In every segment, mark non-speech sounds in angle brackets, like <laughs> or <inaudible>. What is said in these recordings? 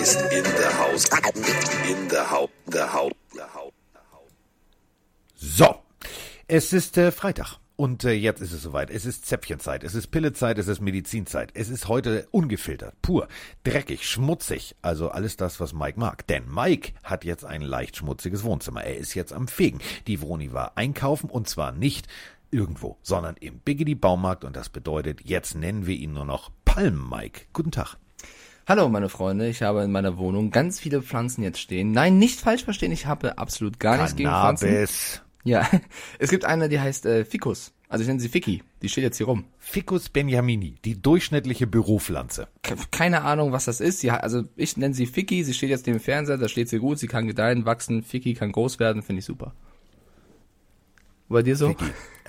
Ist in der Haus. In der Haupt, der Haupt, der Haupt. So, es ist äh, Freitag. Und äh, jetzt ist es soweit. Es ist Zäpfchenzeit, es ist Pillezeit, es ist Medizinzeit. Es ist heute ungefiltert, pur, dreckig, schmutzig. Also alles das, was Mike mag. Denn Mike hat jetzt ein leicht schmutziges Wohnzimmer. Er ist jetzt am Fegen. Die Vroni war einkaufen und zwar nicht irgendwo, sondern im Biggity Baumarkt. Und das bedeutet, jetzt nennen wir ihn nur noch Palm Mike. Guten Tag. Hallo meine Freunde, ich habe in meiner Wohnung ganz viele Pflanzen jetzt stehen. Nein, nicht falsch verstehen, ich habe absolut gar nichts gegen Pflanzen. Ja, <laughs> es gibt eine, die heißt äh, Ficus. Also ich nenne sie Ficky. Die steht jetzt hier rum. Ficus benjamini, die durchschnittliche Büropflanze. Ke- Keine Ahnung, was das ist. Sie also ich nenne sie Ficky. Sie steht jetzt neben dem Fernseher. Da steht sie gut. Sie kann gedeihen, wachsen. Ficky kann groß werden. Finde ich super. Bei dir so?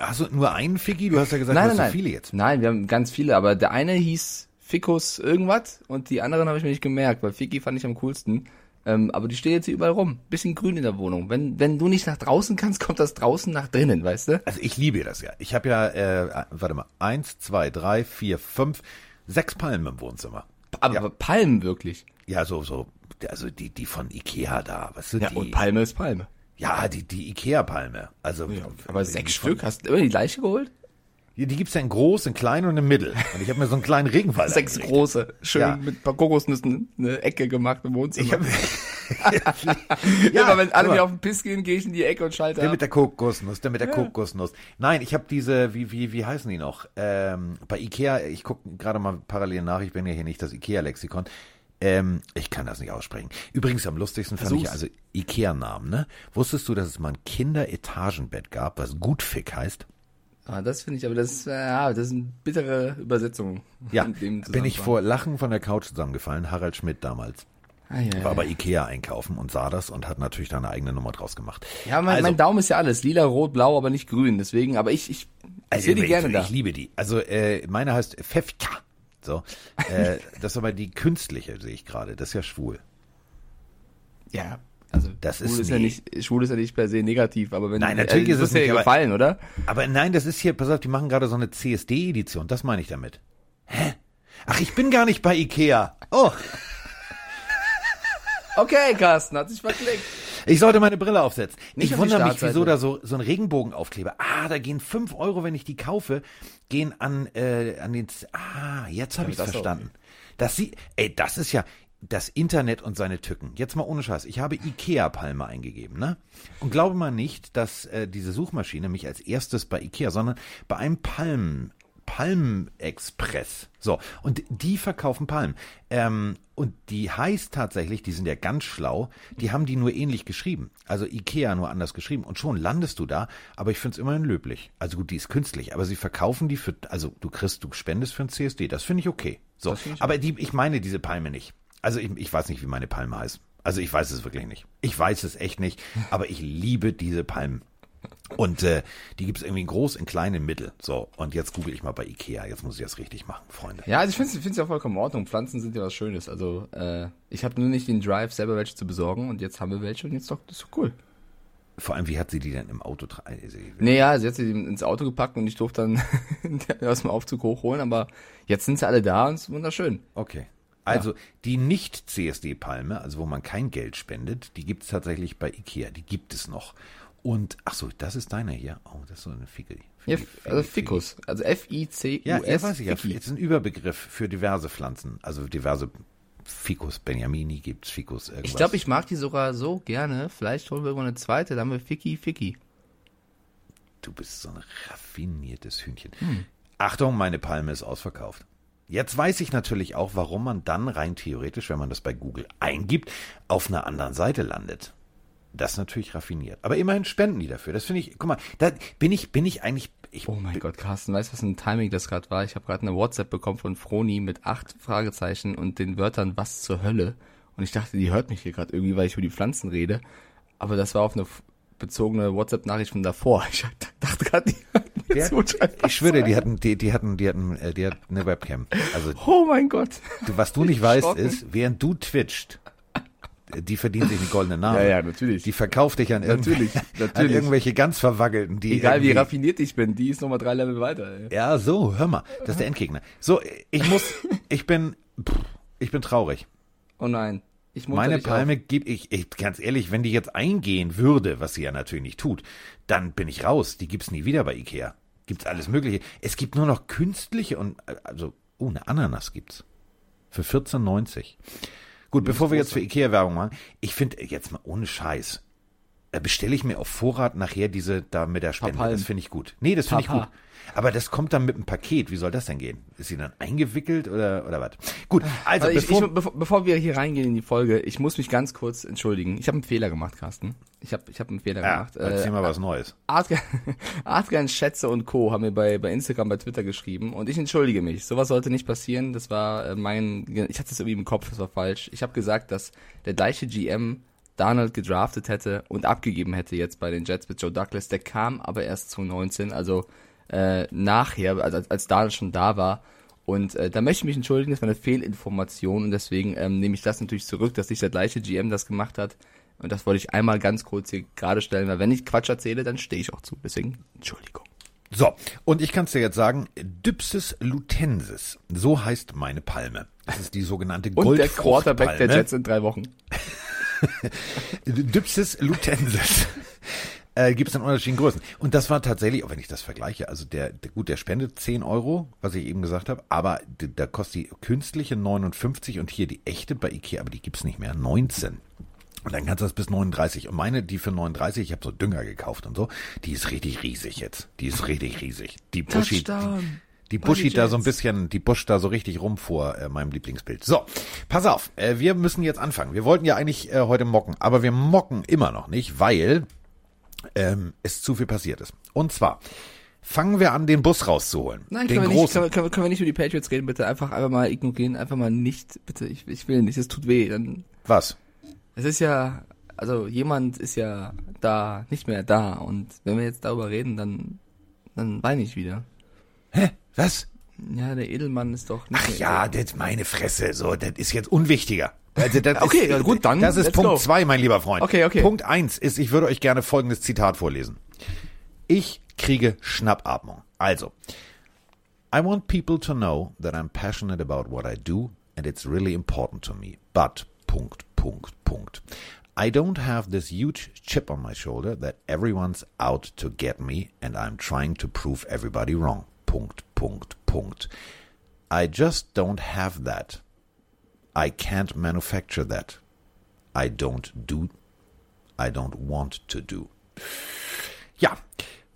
Hast du nur einen Ficky? Du hast ja gesagt, Nein, du nein, hast so nein. viele jetzt. Nein, wir haben ganz viele. Aber der eine hieß Ficus irgendwas und die anderen habe ich mir nicht gemerkt, weil Ficky fand ich am coolsten. Ähm, aber die steht jetzt hier überall rum. Bisschen grün in der Wohnung. Wenn, wenn du nicht nach draußen kannst, kommt das draußen nach drinnen, weißt du? Also ich liebe das ja. Ich habe ja, äh, warte mal, eins, zwei, drei, vier, fünf, sechs Palmen im Wohnzimmer. Aber Ja. Palmen wirklich. Ja, so, so, also die, die von Ikea da, was sind Ja, die? und Palme ist Palme. Ja, die, die Ikea-Palme. Also, Aber die sechs von- Stück? Hast du immer die gleiche geholt? Ja, die gibt's ja in groß, in klein und in mittel. Und ich habe mir so einen kleinen Regenwald <laughs> Sechs angelegt. große. Schön Ja. mit ein paar Kokosnüssen eine Ecke gemacht im Wohnzimmer. Ich hab, <laughs> ja, aber wenn alle aber- mir auf den Piss gehen, gehe ich in die Ecke und schalte Der ab. mit der Kokosnuss, der mit der Kokosnuss. Nein, ich habe diese, wie, wie, wie heißen die noch? Ähm, bei Ikea, ich gucke gerade mal parallel nach, ich bin ja hier nicht das Ikea-Lexikon. Ähm, ich kann das nicht aussprechen. Übrigens am lustigsten fand ich Versuch's. also Ikea-Namen, ne? Wusstest du, dass es mal ein Kinderetagenbett gab, was Gutfick heißt? Ah, das finde ich, aber das ist, äh, ja, das ist eine bittere Übersetzung. Ja, bin ich vor Lachen von der Couch zusammengefallen, Harald Schmidt damals. Ah, ja, War bei Ikea einkaufen und sah das und hat natürlich da eine eigene Nummer draus gemacht. ja mein, also, mein Daumen ist ja alles. Lila, rot, blau, aber nicht grün. Deswegen, aber ich, ich, ich Also, sehe die ich, gerne ich da. liebe die. Also äh, meine heißt Fefka. So, äh, das ist aber die künstliche, sehe ich gerade. Das ist ja schwul. Ja, also Das schwul ist ist ja nicht, schwul ist ja nicht per se negativ, aber wenn Nein, natürlich äh, ist es das ja nicht, aber- gefallen, oder? Aber nein, das ist hier, pass auf, die machen gerade so eine CSD-Edition. Das meine ich damit. Hä? Ach, ich bin gar nicht bei Ikea. Oh, Okay, Carsten, hat sich verklickt. Ich sollte meine Brille aufsetzen. Nicht ich auf wundere mich, wieso da so, so ein Regenbogenaufkleber. Ah, da gehen fünf Euro, wenn ich die kaufe, gehen an, äh, an den, Z- ah, jetzt habe Ja, ich das ist verstanden. Das sie, ey, das ist ja das Internet und seine Tücken. Jetzt mal ohne Scheiß. Ich habe Ikea-Palme eingegeben, ne? Und glaube mal nicht, dass äh, diese Suchmaschine mich als erstes bei Ikea, sondern bei einem Palmen, Palm-Express. So, und die verkaufen Palmen. Ähm, und die heißt tatsächlich, die sind ja ganz schlau, die haben die nur ähnlich geschrieben. Also Ikea nur anders geschrieben. Und schon landest du da, aber ich finde es immerhin löblich. Also gut, die ist künstlich, aber sie verkaufen die für, also du kriegst, du spendest für ein CSD. Das finde ich okay. So, ich aber die, ich meine diese Palme nicht. Also ich, ich weiß nicht, wie meine Palme heißt. Also ich weiß es wirklich nicht. Ich weiß es echt nicht, aber ich liebe diese Palmen. Und äh, die gibt's irgendwie in groß, in klein, in mittel. So, und jetzt google ich mal bei Ikea. Jetzt muss ich das richtig machen, Freunde. Ja, also ich finde es ja vollkommen in Ordnung. Pflanzen sind ja was Schönes. Also, äh, ich habe nur nicht den Drive, selber welche zu besorgen und jetzt haben wir welche und jetzt doch, das ist doch cool. Vor allem, wie hat sie die denn im Auto tra- also, Nee, ja, sie hat sie ins Auto gepackt und ich durfte dann <laughs> aus dem Aufzug hochholen, aber jetzt sind sie alle da und es ist wunderschön. Okay. Also die Nicht-CSD-Palme, also wo man kein Geld spendet, die gibt's tatsächlich bei Ikea. Die gibt es noch. Und, ach so, das ist deiner hier. Oh, das ist so eine Ficke. Ja, also. Ficus. Also F-I-C-U-S. Ja, ja, weiß ich ja. Jetzt ein Überbegriff für diverse Pflanzen. Also diverse Ficus Benjamini gibt's, Ficus irgendwas. Ich glaube, ich mag die sogar so gerne. Vielleicht holen wir irgendwann eine zweite, dann haben wir Ficky Ficky. Du bist so ein raffiniertes Hühnchen. Hm. Achtung, meine Palme ist ausverkauft. Jetzt weiß ich natürlich auch, warum man dann rein theoretisch, wenn man das bei Google eingibt, auf einer anderen Seite landet. Das ist natürlich raffiniert. Aber immerhin spenden die dafür. Das finde ich, guck mal, da bin ich, bin ich eigentlich, ich, Oh mein Gott, Carsten, weißt du, was ein Timing das gerade war? Ich habe gerade eine WhatsApp bekommen von Froni mit acht Fragezeichen und den Wörtern was zur Hölle. Und ich dachte, die hört mich hier gerade irgendwie, weil ich über die Pflanzen rede. Aber das war auf eine bezogene WhatsApp-Nachricht von davor. <laughs> Ich dachte gerade, die hört der, schreibt ich schwöre, die hatten, die, die hatten, die hatten, äh, die hat eine Webcam. Also, Oh mein Gott. du, was du nicht weißt, ist, während du twitcht, die verdient sich eine goldene Nase. Ja, ja, natürlich. Die verkauft dich an, Natürlich, irgendw- <laughs> an natürlich. irgendwelche ganz Verwackelten, die Egal wie raffiniert ich bin, die ist nochmal drei Level weiter. Ey. Ja, so, hör mal, das ist der Endgegner. So, ich muss, <laughs> ich bin, pff, ich bin traurig. Oh nein. Ich munter Meine Palme gibt ich, ich, ganz ehrlich, wenn die jetzt eingehen würde, was sie ja natürlich nicht tut, dann bin ich raus. Die gibt's nie wieder bei Ikea. Gibt's alles Mögliche. Es gibt nur noch künstliche und, also, oh, eine Ananas gibt's. Für 14,90. Gut, bevor wir jetzt für Ikea Werbung machen, ich finde, jetzt mal ohne Scheiß, bestelle ich mir auf Vorrat nachher diese da mit der Spende. Papalm. Das finde ich gut. Nee, das finde ich gut. Aber das kommt dann mit einem Paket. Wie soll das denn gehen? Ist sie dann eingewickelt oder, oder was? Gut, also, Also ich, bevor, ich, bevor, bevor wir hier reingehen in die Folge, ich muss mich ganz kurz entschuldigen. Ich habe einen Fehler gemacht, Carsten. Ich habe ich hab einen Fehler ja, gemacht. erzähl Äh, mal was Neues. <laughs> Adrian Schätze und Co. haben mir bei, bei Instagram, bei Twitter geschrieben und ich entschuldige mich. Sowas sollte nicht passieren. Das war äh, mein, ich hatte das irgendwie im Kopf, das war falsch. Ich habe gesagt, dass der gleiche GM Donald gedraftet hätte und abgegeben hätte jetzt bei den Jets mit Joe Douglas. Der kam aber erst 2019, also äh, nachher, also als, als Donald schon da war. Und äh, da möchte ich mich entschuldigen, das war eine Fehlinformation und deswegen ähm, nehme ich das natürlich zurück, dass nicht der gleiche GM das gemacht hat. Und das wollte ich einmal ganz kurz hier gerade stellen, weil wenn ich Quatsch erzähle, dann stehe ich auch zu. Deswegen Entschuldigung. So, und ich kann es dir jetzt sagen, Dypsis lutensis, so heißt meine Palme. Das ist die sogenannte Und der Quarterback der Goldfruchtpalme. Jets in drei Wochen. <laughs> <laughs> Dypsis lutensis. <laughs> Äh, Gibt es in unterschiedlichen Größen. Und das war tatsächlich, auch wenn ich das vergleiche, also der, der gut, der spendet 10 Euro, was ich eben gesagt habe, aber da kostet die künstliche 59 und hier die echte bei Ikea, aber die gibt's nicht mehr, 19. Und dann kannst du das bis 39. Und meine, die für 39, ich habe so Dünger gekauft und so, die ist richtig riesig jetzt. Die ist richtig riesig. Die die, Touchdown. die Bei den Buschi da so ein bisschen, die Busch da so richtig rum vor äh, meinem Lieblingsbild. So, pass auf, äh, wir müssen jetzt anfangen. Wir wollten ja eigentlich äh, heute mocken, aber wir mocken immer noch nicht, weil ähm, es zu viel passiert ist. Und zwar fangen wir an, den Bus rauszuholen. Nein, den können wir, nicht, können, wir, können, können wir nicht über die Patriots reden, bitte. Einfach einfach mal ignorieren, einfach mal nicht, bitte. Ich, ich will nicht, es tut weh. Dann, Was? es ist ja, also jemand ist ja da, nicht mehr da. Und wenn wir jetzt darüber reden, dann, dann weine ich wieder. Hä? Was? Ja, der Edelmann ist doch nicht Ach ja, das meine Fresse, so, das ist jetzt unwichtiger. Also das <laughs> Okay, ist, ja, gut, dann Das ist. Punkt zwei, mein lieber Freund. Okay, okay. Punkt eins ist, ich würde euch gerne folgendes Zitat vorlesen. Ich kriege Schnappatmung. Also, I want people to know that I'm passionate about what I do and it's really important to me. But, Punkt, Punkt, Punkt. I don't have this huge chip on my shoulder that everyone's out to get me and I'm trying to prove everybody wrong. Punkt, Punkt, Punkt. I just don't have that. I can't manufacture that. I don't do. I don't want to do. Ja,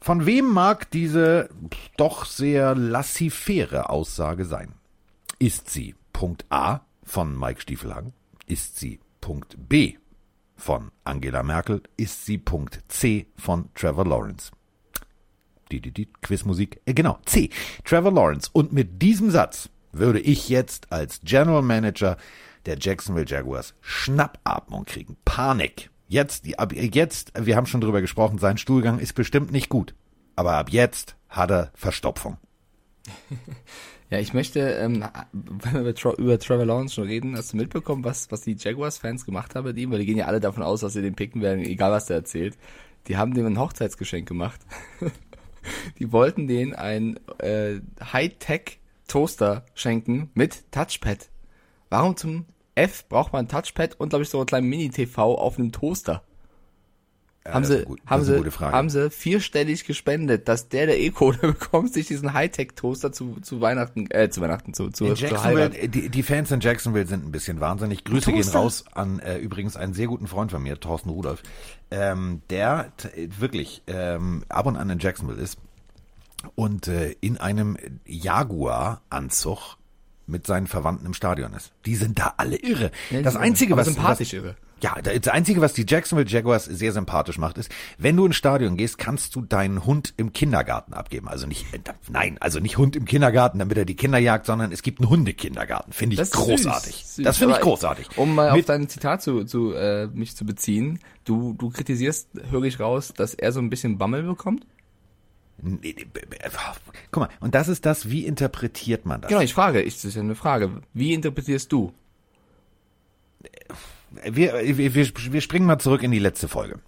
von wem mag diese doch sehr lassifere Aussage sein? Ist sie Punkt A von Mike Stiefelhagen? Ist sie Punkt B von Angela Merkel? Ist sie Punkt C von Trevor Lawrence? Die, die, die Quizmusik. Äh, genau, C. Trevor Lawrence. Und mit diesem Satz würde ich jetzt als General Manager der Jacksonville Jaguars Schnappatmung kriegen. Panik. Jetzt, ab jetzt, wir haben schon drüber gesprochen, sein Stuhlgang ist bestimmt nicht gut. Aber ab jetzt hat er Verstopfung. <laughs> Ja, ich möchte, ähm, wenn wir über Trevor Lawrence schon reden, hast du mitbekommen, was, was die Jaguars-Fans gemacht haben mit ihm? Weil die gehen ja alle davon aus, dass sie den picken werden, egal was der erzählt. Die haben dem ein Hochzeitsgeschenk gemacht. <laughs> <laughs> die wollten denen ein äh, Hightech-Toaster schenken mit Touchpad. Warum zum F braucht man Touchpad und, glaube ich, so einen kleinen Mini-TV auf einem Toaster? Haben sie, gut- haben sie, haben sie vierstellig gespendet, dass der, der E-Code <laughs> bekommt, sich diesen Hightech-Toaster zu, zu Weihnachten, äh, zu Weihnachten, zu, zu. Jacksonville, die, die Fans in Jacksonville sind ein bisschen wahnsinnig. Grüße gehen raus an äh, übrigens einen sehr guten Freund von mir, Thorsten Rudolph, ähm, der wirklich ähm, ab und an in Jacksonville ist und äh, in einem Jaguar-Anzug mit seinen Verwandten im Stadion ist. Die sind da alle irre. Ja, das Einzige, was sympathisch was, irre. Ja, das Einzige, was die Jacksonville Jaguars sehr sympathisch macht, ist, wenn du ins Stadion gehst, kannst du deinen Hund im Kindergarten abgeben. Also nicht, äh, nein, also nicht Hund im Kindergarten, damit er die Kinder jagt, sondern es gibt einen Hundekindergarten. Finde ich Das großartig. süß, süß. Das finde ich großartig. Um mal auf Mit- dein Zitat zu, zu äh, mich zu beziehen, du, du kritisierst, höre ich raus, dass er so ein bisschen Bammel bekommt? Nee, nee, b- Guck mal, und das ist das, wie interpretiert man das? Genau, ich frage, ich, das ist ja eine Frage. Wie interpretierst du? Wir, wir, wir springen mal zurück in die letzte Folge.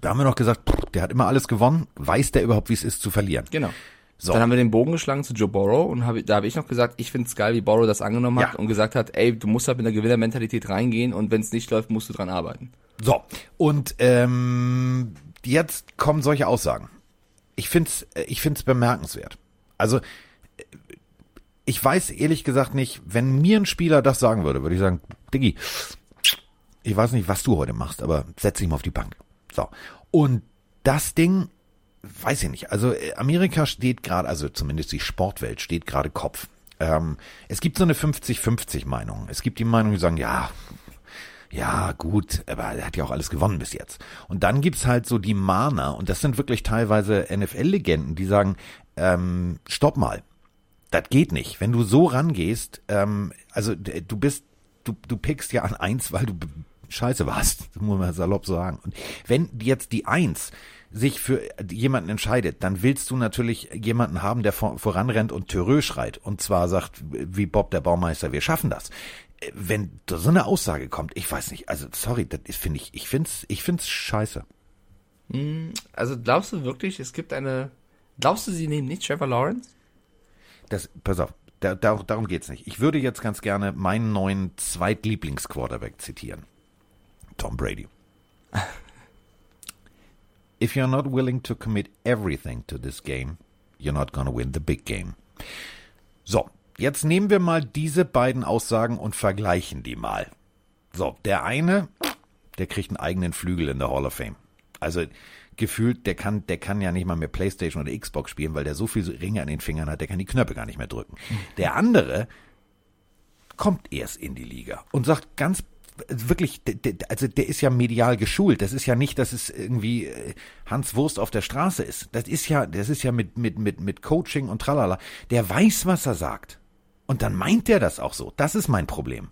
Da haben wir noch gesagt, pff, der hat immer alles gewonnen. Weiß der überhaupt, wie es ist zu verlieren? Genau. So. Dann haben wir den Bogen geschlagen zu Joe Burrow und hab, da habe ich noch gesagt, ich find's geil, wie Burrow das angenommen hat Ja. und gesagt hat, ey, du musst halt mit einer Gewinnermentalität reingehen und wenn es nicht läuft, musst du dran arbeiten. So, und ähm, jetzt kommen solche Aussagen. Ich find's, äh, ich find's bemerkenswert. Also, äh, ich weiß ehrlich gesagt nicht, wenn mir ein Spieler das sagen würde, würde ich sagen, Diggi, ich weiß nicht, was du heute machst, aber setz dich mal auf die Bank. So. Und das Ding, weiß ich nicht. Also äh, Amerika steht gerade, also zumindest die Sportwelt steht gerade Kopf. Ähm, es gibt so eine 50-50 Meinung. Es gibt die Meinung, die sagen, ja, ja, gut, aber er hat ja auch alles gewonnen bis jetzt. Und dann gibt's halt so die Mahner, und das sind wirklich teilweise NFL-Legenden, die sagen, ähm, stopp mal, das geht nicht. Wenn du so rangehst, ähm, also du bist, du, du pickst ja an eins, weil du scheiße warst, <laughs> muss man salopp sagen. Und wenn jetzt die Eins sich für jemanden entscheidet, dann willst du natürlich jemanden haben, der vor, voranrennt und Törö schreit und zwar sagt, wie Bob der Baumeister, wir schaffen das. Wenn so eine Aussage kommt, ich weiß nicht, also sorry, das finde ich, ich find's, ich find's scheiße. Also glaubst du wirklich, es gibt eine, glaubst du, sie nehmen nicht Trevor Lawrence? Das, pass auf, da, da, darum geht's nicht. Ich würde jetzt ganz gerne meinen neuen Zweitlieblingsquarterback zitieren. Tom Brady. If you're not willing to commit everything to this game, you're not gonna win the big game. So, jetzt nehmen wir mal diese beiden Aussagen und vergleichen die mal. So, der eine, der kriegt einen eigenen Flügel in der Hall of Fame. Also gefühlt, der kann, der kann ja nicht mal mehr Playstation oder Xbox spielen, weil der so viel Ringe an den Fingern hat, der kann die Knöpfe gar nicht mehr drücken. Der andere kommt erst in die Liga und sagt ganz wirklich, also der ist ja medial geschult. Das ist ja nicht, dass es irgendwie äh, Hans Wurst auf der Straße ist. Das ist ja, das ist ja mit mit mit mit Coaching und tralala. Der weiß, was er sagt. Und dann meint der das auch so. Das ist mein Problem.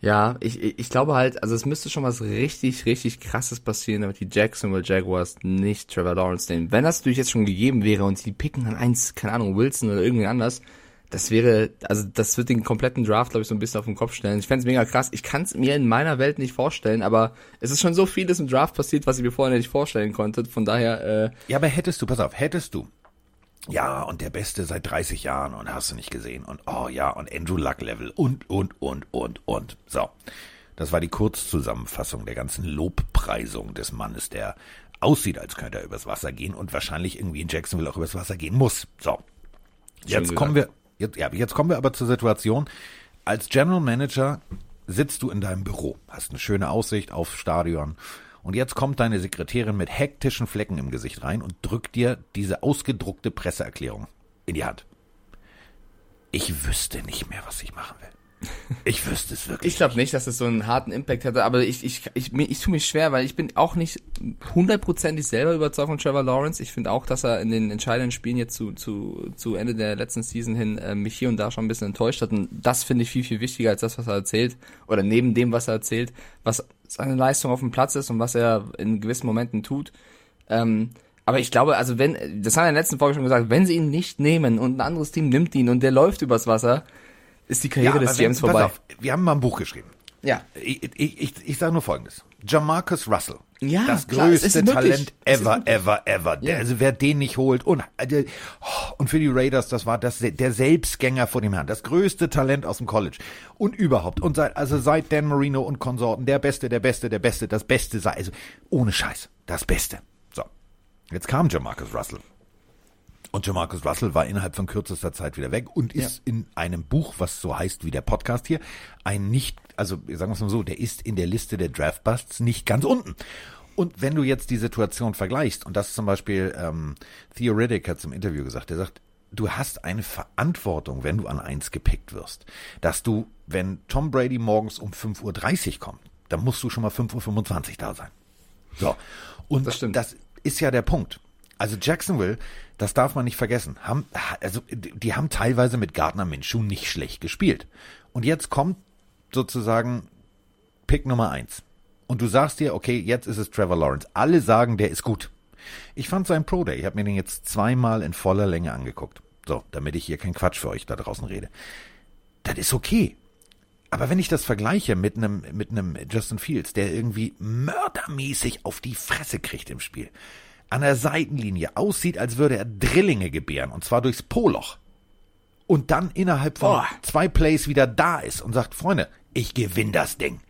Ja, ich, ich glaube halt, also es müsste schon was richtig, richtig krasses passieren, damit die Jacksonville Jaguars nicht Trevor Lawrence nehmen. Wenn das natürlich jetzt schon gegeben wäre und sie picken dann eins, keine Ahnung, Wilson oder irgendwie anders, das wäre, also das wird den kompletten Draft, glaube ich, so ein bisschen auf den Kopf stellen. Ich fände mega krass. Ich kann es mir in meiner Welt nicht vorstellen, aber es ist schon so vieles im Draft passiert, was ich mir vorher nicht vorstellen konnte. Von daher, äh, Ja, aber hättest du, pass auf, hättest du. Ja, und der Beste seit 30 Jahren und hast du nicht gesehen. Und oh ja, und Andrew Luck Level und, und, und, und, und. So. Das war die Kurzzusammenfassung der ganzen Lobpreisung des Mannes, der aussieht, als könnte er übers Wasser gehen und wahrscheinlich irgendwie in Jacksonville auch übers Wasser gehen muss. So. Jetzt kommen wir, jetzt, ja, jetzt kommen wir aber zur Situation. Als General Manager sitzt du in deinem Büro, hast eine schöne Aussicht aufs Stadion. Und jetzt kommt deine Sekretärin mit hektischen Flecken im Gesicht rein und drückt dir diese ausgedruckte Presseerklärung in die Hand. Ich wüsste nicht mehr, was ich machen will. Ich wüsste es wirklich. Ich glaube nicht, dass es so einen harten Impact hätte, aber ich, ich, ich, mir- ich tue mich schwer, weil ich bin auch nicht hundertprozentig selber überzeugt von Trevor Lawrence. Ich finde auch, dass er in den entscheidenden Spielen jetzt zu, zu, zu Ende der letzten Season hin äh, mich hier und da schon ein bisschen enttäuscht hat. Und das finde ich viel, viel wichtiger als das, was er erzählt. Oder neben dem, was er erzählt, was seine Leistung auf dem Platz ist und was er in gewissen Momenten tut. Ähm, aber ich glaube, also wenn, das haben wir in der letzten Folge schon gesagt, wenn sie ihn nicht nehmen und ein anderes Team nimmt ihn und der läuft übers Wasser, ist die Karriere des aber wenn- GMs pass vorbei. auf, wir haben mal ein Buch geschrieben. Ja. Ich, ich, ich, ich sage nur Folgendes. Jamarcus Russell. Ja, das klar, größte. Talent ever, ever, ever. Der, Ja. also wer den nicht holt. Und, äh, oh, und für die Raiders, das war das, der Selbstgänger vor dem Herrn. Das größte Talent aus dem College. Und überhaupt. Und seit, also seit Dan Marino und Konsorten, der Beste, der Beste, der Beste, das Beste sei. Also ohne Scheiß. Das Beste. So. Jetzt kam Jamarcus Russell. Und Jamarcus Russell war innerhalb von kürzester Zeit wieder weg und ist in einem Buch, was so heißt wie der Podcast hier, ein nicht, also sagen wir es mal so, der ist in der Liste der Draftbusts nicht ganz unten. Und wenn du jetzt die Situation vergleichst, und das zum Beispiel ähm, Theo Riddick hat im Interview gesagt, er sagt, du hast eine Verantwortung, wenn du an eins gepickt wirst, dass du, wenn Tom Brady morgens um 5.30 Uhr kommt, dann musst du schon mal 5.25 Uhr da sein. So. Und Das stimmt. das ist ja der Punkt. Also Jacksonville, das darf man nicht vergessen, haben, also die haben teilweise mit Gardner Minshew nicht schlecht gespielt. Und jetzt kommt sozusagen Pick Nummer eins. Und du sagst dir, okay, jetzt ist es Trevor Lawrence. Alle sagen, der ist gut. Ich fand seinen Pro Day, ich habe mir den jetzt zweimal in voller Länge angeguckt. So, damit ich hier keinen Quatsch für euch da draußen rede. Das ist okay. Aber wenn ich das vergleiche mit einem, mit einem Justin Fields, der irgendwie mördermäßig auf die Fresse kriegt im Spiel, an der Seitenlinie aussieht, als würde er Drillinge gebären, und zwar durchs Poloch, und dann innerhalb von Oh. zwei Plays wieder da ist und sagt, Freunde, ich gewinn das Ding.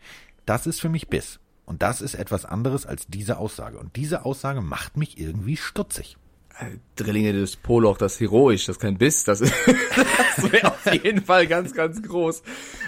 Das ist für mich Biss. Und das ist etwas anderes als diese Aussage. Und diese Aussage macht mich irgendwie stutzig. Äh, Drillinge des Poloch, das ist heroisch, das ist kein Biss, das, ist- <laughs> das wäre auf jeden Fall ganz, ganz groß.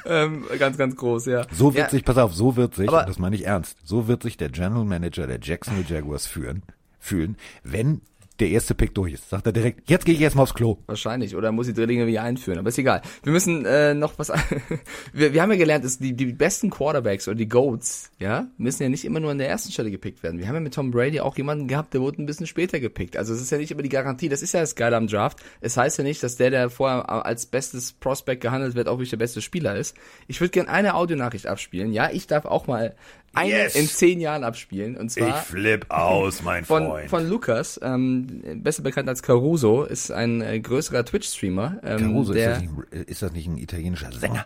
Ähm, ganz, ganz groß, ja. So wird ja, sich, pass auf, so wird sich, Aber- das meine ich ernst, so wird sich der General Manager der Jacksonville Jaguars führen, fühlen, wenn der erste Pick durch ist. Sagt er direkt, jetzt gehe ich erstmal aufs Klo. Wahrscheinlich. Oder muss die Drillinge wieder einführen. Aber ist egal. Wir müssen äh, noch was. <laughs> wir, wir haben ja gelernt, dass die, die besten Quarterbacks oder die Goats, ja, müssen ja nicht immer nur an der ersten Stelle gepickt werden. Wir haben ja mit Tom Brady auch jemanden gehabt, der wurde ein bisschen später gepickt. Also es ist ja nicht immer die Garantie. Das ist ja das Geile am Draft. Es heißt ja nicht, dass der, der vorher als bestes Prospect gehandelt wird, auch wirklich der beste Spieler ist. Ich würde gerne eine Audionachricht abspielen. Ja, ich darf auch mal eine Yes. in zehn Jahren abspielen. Und zwar flipp aus, mein von, von Lukas, ähm, besser bekannt als Caruso, ist ein äh, größerer Twitch-Streamer. Ähm, Caruso, ist der, das, nicht, ein- ist das nicht ein italienischer Sänger?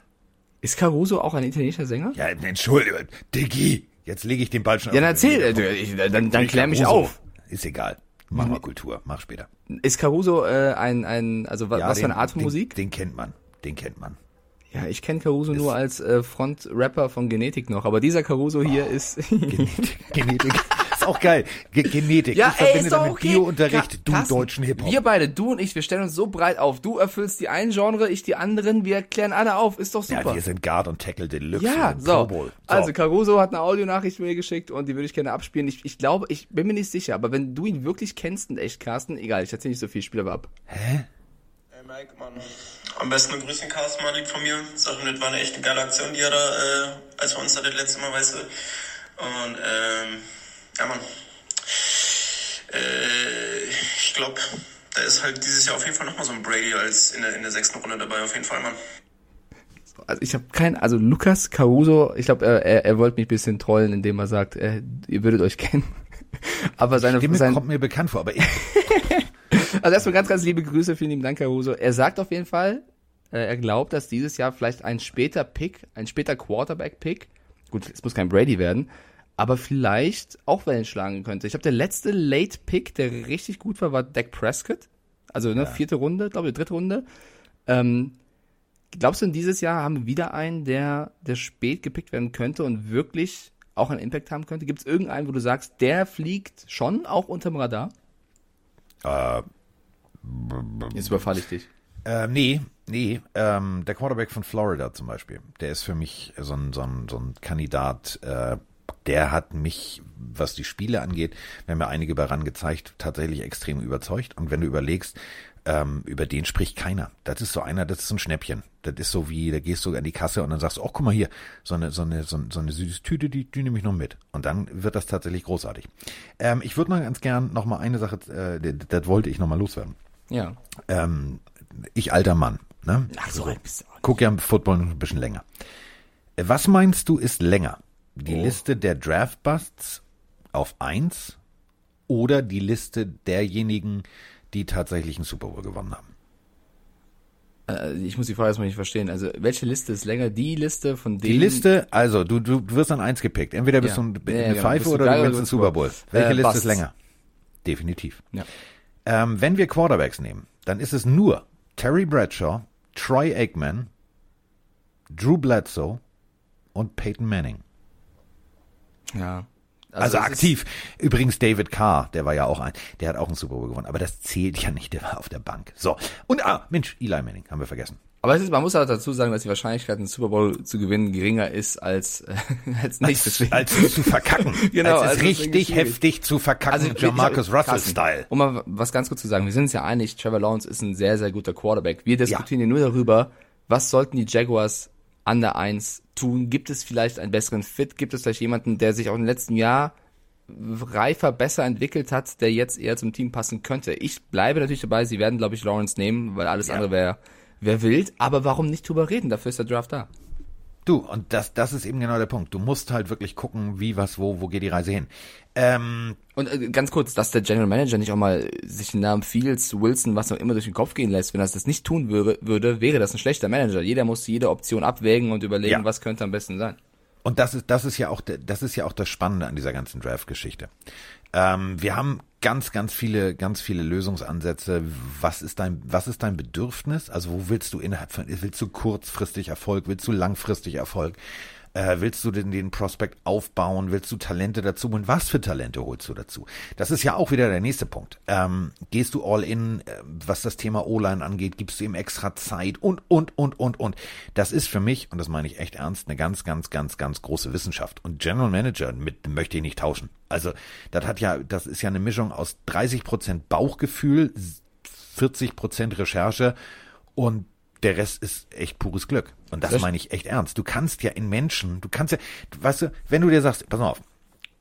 ist Caruso auch ein italienischer Sänger? Ja, Entschuldigung, Diggi, jetzt lege ich den Ball schon Ja, dann erzähl, äh, ich, dann, dann klär mich Caruso. auf. Ist egal. Mach mal Kultur, mach später. Ist Caruso äh, ein, ein, also Ja, was für den- eine Art von den, Musik? Den kennt man, den kennt man. Ja, ich kenne Caruso nur als äh, Front-Rapper von Genetik noch, aber dieser Caruso hier Oh. ist... <laughs> Genetik, Genetik. <laughs> Ist auch geil. Ge Genetik. ich verbinde damit Biounterricht, du Carsten, deutschen Hip-Hop. Wir beide, du und ich, wir stellen uns so breit auf. Du erfüllst die einen Genre, ich die anderen, wir klären alle auf. Ist doch super. Ja, wir sind Guard und Tackle Deluxe Ja, und so. So. Also Caruso hat eine Audionachricht mir geschickt und die würde ich gerne abspielen. Ich, ich glaube, ich bin mir nicht sicher, aber wenn du ihn wirklich kennst in echt, Carsten, egal, ich erzähle nicht so viel, spiel aber ab. Ey Mike, Mann. Am besten eine Grüße an Carsten mal lieb von mir. Sag ihm, das war eine echt geile Aktion, die er da, äh, als wir uns da das letzte Mal, weißt du. Und, ähm, ja, Mann. Äh, ich glaube, da ist halt dieses Jahr auf jeden Fall nochmal so ein Brady als in der, in der sechsten Runde dabei, auf jeden Fall, Mann. Also ich habe kein, also Lukas Caruso, ich glaube, er, er, er wollte mich ein bisschen trollen, indem er sagt, äh, ihr würdet euch kennen. <laughs> Aber seine, Stimme sein, kommt mir bekannt vor, aber ich, <laughs> Also erstmal ganz, ganz liebe Grüße, vielen lieben Dank, Caruso. Er sagt auf jeden Fall, äh, er glaubt, dass dieses Jahr vielleicht ein später Pick, ein später Quarterback-Pick, gut, es muss kein Brady werden, aber vielleicht auch Wellen schlagen könnte. Ich glaube, der letzte Late-Pick, der richtig gut war, war Dak Prescott. Also ne, vierte Runde, glaube ich, dritte Runde. Ähm, glaubst du, in dieses Jahr haben wir wieder einen, der, der spät gepickt werden könnte und wirklich auch einen Impact haben könnte? Gibt es irgendeinen, wo du sagst, der fliegt schon auch unterm Radar? äh, Jetzt überfalle ich dich. Äh, nee, nee, ähm, der Quarterback von Florida zum Beispiel, der ist für mich so ein, so ein, so ein Kandidat, äh, der hat mich, was die Spiele angeht, wir haben ja einige bei ran gezeigt, tatsächlich extrem überzeugt. Und wenn du überlegst, ähm, über den spricht keiner. Das ist so einer, das ist so ein Schnäppchen. Das ist so wie, da gehst du an die Kasse und dann sagst du, oh, guck mal hier, so eine, so eine, so, eine- so eine süße Tüte, die, die nehme ich noch mit. Und dann wird das tatsächlich großartig. Ähm, ich würde mal ganz gern noch mal eine Sache, äh, das, das wollte ich noch mal loswerden. Ja. Ähm, ich alter Mann, ne? Ach, so alt bist du auch nicht. Guck ja Football noch ein bisschen länger. Äh, Was meinst du ist länger? Die Oh. Liste der Draft Busts auf eins oder die Liste derjenigen, die tatsächlich einen Super Bowl gewonnen haben? Äh, ich muss die Frage erstmal nicht verstehen. Also, welche Liste ist länger? Die Liste von denen. Die Liste, also du, du wirst an eins gepickt. Entweder bist Ja. du ein- Ja, ja, eine genau. Pfeife du oder du gewinnst einen Super Bowl. Welche Äh, Liste Busts. ist länger? Definitiv. Ähm, wenn wir Quarterbacks nehmen, dann ist es nur Terry Bradshaw, Troy Aikman, Drew Bledsoe und Peyton Manning. Ja. Also, es ist- aktiv. Übrigens David Carr, der war ja auch ein, der hat auch einen Super Bowl gewonnen, aber das zählt ja nicht, der war auf der Bank. So. Und ah, Mensch, Eli Manning, haben wir vergessen. Aber ist, man muss auch dazu sagen, dass die Wahrscheinlichkeit, einen Super Bowl zu gewinnen, geringer ist als, äh, <laughs> als nicht. Als es zu verkacken. <laughs> Genau, als also deswegen richtig heftig zu verkacken, ich- Jamarcus ich- Russell Carsten, Style. Um mal was ganz kurz zu sagen, wir sind uns ja einig, Trevor Lawrence ist ein sehr, sehr guter Quarterback. Wir diskutieren ja nur darüber, was sollten die Jaguars an der Eins tun? Gibt es vielleicht einen besseren Fit? Gibt es vielleicht jemanden, der sich auch im letzten Jahr reifer, besser entwickelt hat, der jetzt eher zum Team passen könnte? Ich bleibe natürlich dabei, sie werden, glaube ich, Lawrence nehmen, weil alles andere wäre wär wild. Aber warum nicht drüber reden? Dafür ist der Draft da. Du, und das, das ist eben genau der Punkt. Du musst halt wirklich gucken, wie, was, wo, wo geht die Reise hin. Ähm, Und äh, ganz kurz, dass der General Manager nicht auch mal sich den Namen Fields, Wilson, was auch immer durch den Kopf gehen lässt, wenn er das nicht tun würde, würde, wäre das ein schlechter Manager. Jeder muss jede Option abwägen und überlegen, Ja. was könnte am besten sein. Und das ist, das ist ja auch, das ist ja auch das Spannende an dieser ganzen Draft-Geschichte. Ähm, wir haben ganz, ganz viele, ganz viele Lösungsansätze. Was ist dein, was ist dein Bedürfnis? Also wo willst du innerhalb von, willst du kurzfristig Erfolg? Willst du langfristig Erfolg? Äh, willst du den, den Prospect aufbauen? Willst du Talente dazu? Und was für Talente holst du dazu? Das ist ja auch wieder der nächste Punkt. Ähm, gehst du all in, äh, was das Thema O-Line angeht? Gibst du ihm extra Zeit? Und, und, und, und, und. Das ist für mich, und das meine ich echt ernst, eine ganz, ganz, ganz, ganz große Wissenschaft. Und General Manager, mit möchte ich nicht tauschen. Also, das hat ja, das ist ja eine Mischung aus 30 Prozent Bauchgefühl, 40 Prozent Recherche und der Rest ist echt pures Glück. Und das Das- meine ich echt ernst. Du kannst ja in Menschen, du kannst ja, weißt du, wenn du dir sagst, pass mal auf,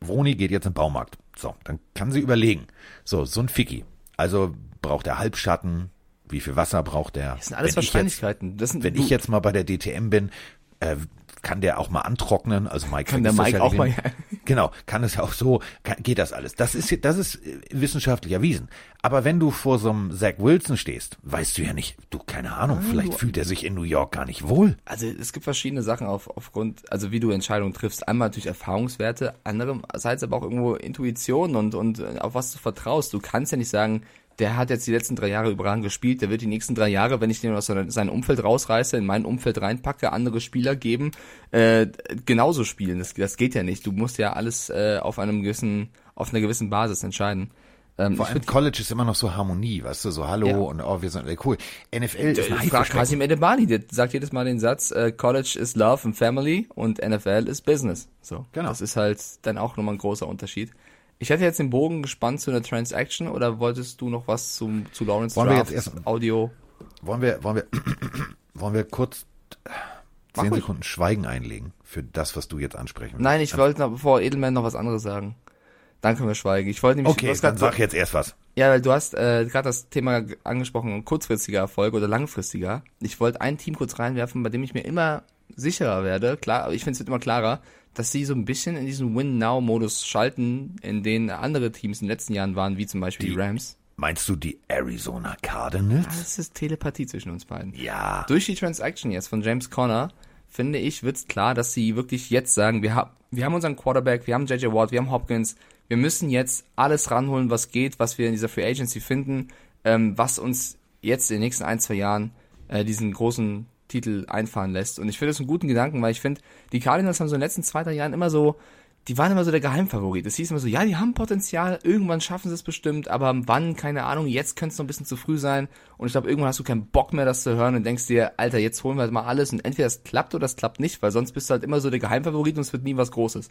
Vroni geht jetzt im Baumarkt. So, dann kann sie überlegen. So, so ein Ficky. Also braucht er Halbschatten, wie viel Wasser braucht er? Das sind alles Wenn ich jetzt- Wahrscheinlichkeiten. Das sind, Wenn du, ich jetzt mal bei der DTM bin, äh, kann der auch mal antrocknen, also Mike Kann der Mike ja auch mal- Genau, kann es ja auch so, kann, geht das alles. Das ist, das ist äh, wissenschaftlich erwiesen. Aber wenn du vor so einem Zach Wilson stehst, weißt du ja nicht, du, keine Ahnung, vielleicht fühlt er sich in New York gar nicht wohl. Also es gibt verschiedene Sachen auf, aufgrund, also wie du Entscheidungen triffst. Einmal durch Erfahrungswerte, andererseits aber auch irgendwo Intuition und, und äh, auf was du vertraust. Du kannst ja nicht sagen, der hat jetzt die letzten drei Jahre überragend gespielt, der wird die nächsten drei Jahre, wenn ich den aus seinem Umfeld rausreiße, in mein Umfeld reinpacke, andere Spieler geben, äh, genauso spielen. Das, das geht ja nicht. Du musst ja alles äh, auf einem gewissen, auf einer gewissen Basis entscheiden. Ähm, Vor allem College ist immer noch so Harmonie, weißt du, so Hallo Ja. und oh, wir sind alle cool. NFL ist ein Frag Haifischbecken. Kasim Edebali, der sagt jedes Mal den Satz, äh, College is Love and Family und NFL ist Business. So, Genau. Das ist halt dann auch nochmal ein großer Unterschied. Ich hätte jetzt den Bogen gespannt zu einer Transaction oder wolltest du noch was zum, zu Lawrence Wollen wir Draft, jetzt erst- Audio? Wollen wir, wollen wir, <clears throat> wollen wir kurz Mach zehn. Sekunden Schweigen einlegen für das, was du jetzt ansprechen willst? Nein, ich wollte noch, bevor Edelman noch was anderes sagen. Dann können wir schweigen. Ich wollte nämlich, Okay, dann sag jetzt erst was. Ja, weil du hast äh, gerade das Thema angesprochen, kurzfristiger Erfolg oder langfristiger. Ich wollte ein Team kurz reinwerfen, bei dem ich mir immer sicherer werde. Klar, aber ich finde es wird immer klarer, dass sie so ein bisschen in diesen Win-Now-Modus schalten, in denen andere Teams in den letzten Jahren waren, wie zum Beispiel die, Die- Rams. Meinst du die Arizona Cardinals? Das ist Telepathie zwischen uns beiden. Ja. Durch die Transaction jetzt von James Conner, finde ich, wird's klar, dass sie wirklich jetzt sagen, wir, ha wir haben unseren Quarterback, wir haben JJ Watt, wir haben Hopkins, wir müssen jetzt alles ranholen, was geht, was wir in dieser Free Agency finden, ähm, was uns jetzt in den nächsten ein, zwei Jahren äh, diesen großen Titel einfahren lässt. Und ich finde das einen guten Gedanken, weil ich finde, die Cardinals haben so in den letzten zwei, drei Jahren immer so, die waren immer so der Geheimfavorit. Es hieß immer so, ja, die haben Potenzial, irgendwann schaffen sie es bestimmt, aber wann, keine Ahnung, jetzt könnte es noch ein bisschen zu früh sein. Und ich glaube, irgendwann hast du keinen Bock mehr, das zu hören und denkst dir, Alter, jetzt holen wir halt mal alles und entweder es klappt oder es klappt nicht, weil sonst bist du halt immer so der Geheimfavorit und es wird nie was Großes.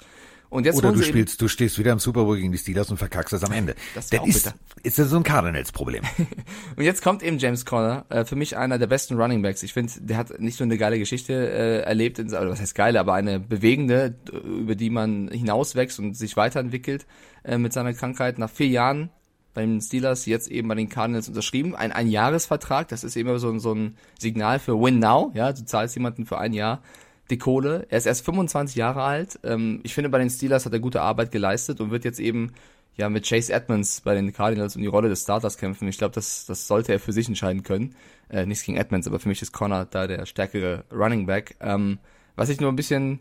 Und jetzt Oder du spielst, du stehst wieder im Super Bowl gegen die Steelers und verkackst es am Ende. <laughs> Das auch ist, bitter. ist das so ein Cardinals-Problem. <laughs> Und jetzt kommt eben James Conner, äh, für mich einer der besten Running Backs. Ich finde, der hat nicht nur eine geile Geschichte äh, erlebt, oder was heißt geile, aber eine bewegende, über die man hinauswächst und sich weiterentwickelt äh, mit seiner Krankheit. Nach vier Jahren bei den Steelers, jetzt eben bei den Cardinals unterschrieben. Ein Einjahresvertrag, das ist immer so, ein- so ein Signal für Win Now. Ja, du zahlst jemanden für ein Jahr die Kohle. Er ist erst 25 Jahre alt. Ähm, ich finde, bei den Steelers hat er gute Arbeit geleistet und wird jetzt eben ja mit Chase Edmonds bei den Cardinals um die Rolle des Starters kämpfen. Ich glaube, das, das sollte er für sich entscheiden können. Äh, nichts gegen Edmonds, aber für mich ist Connor da der stärkere Running Back. Ähm, was ich nur ein bisschen,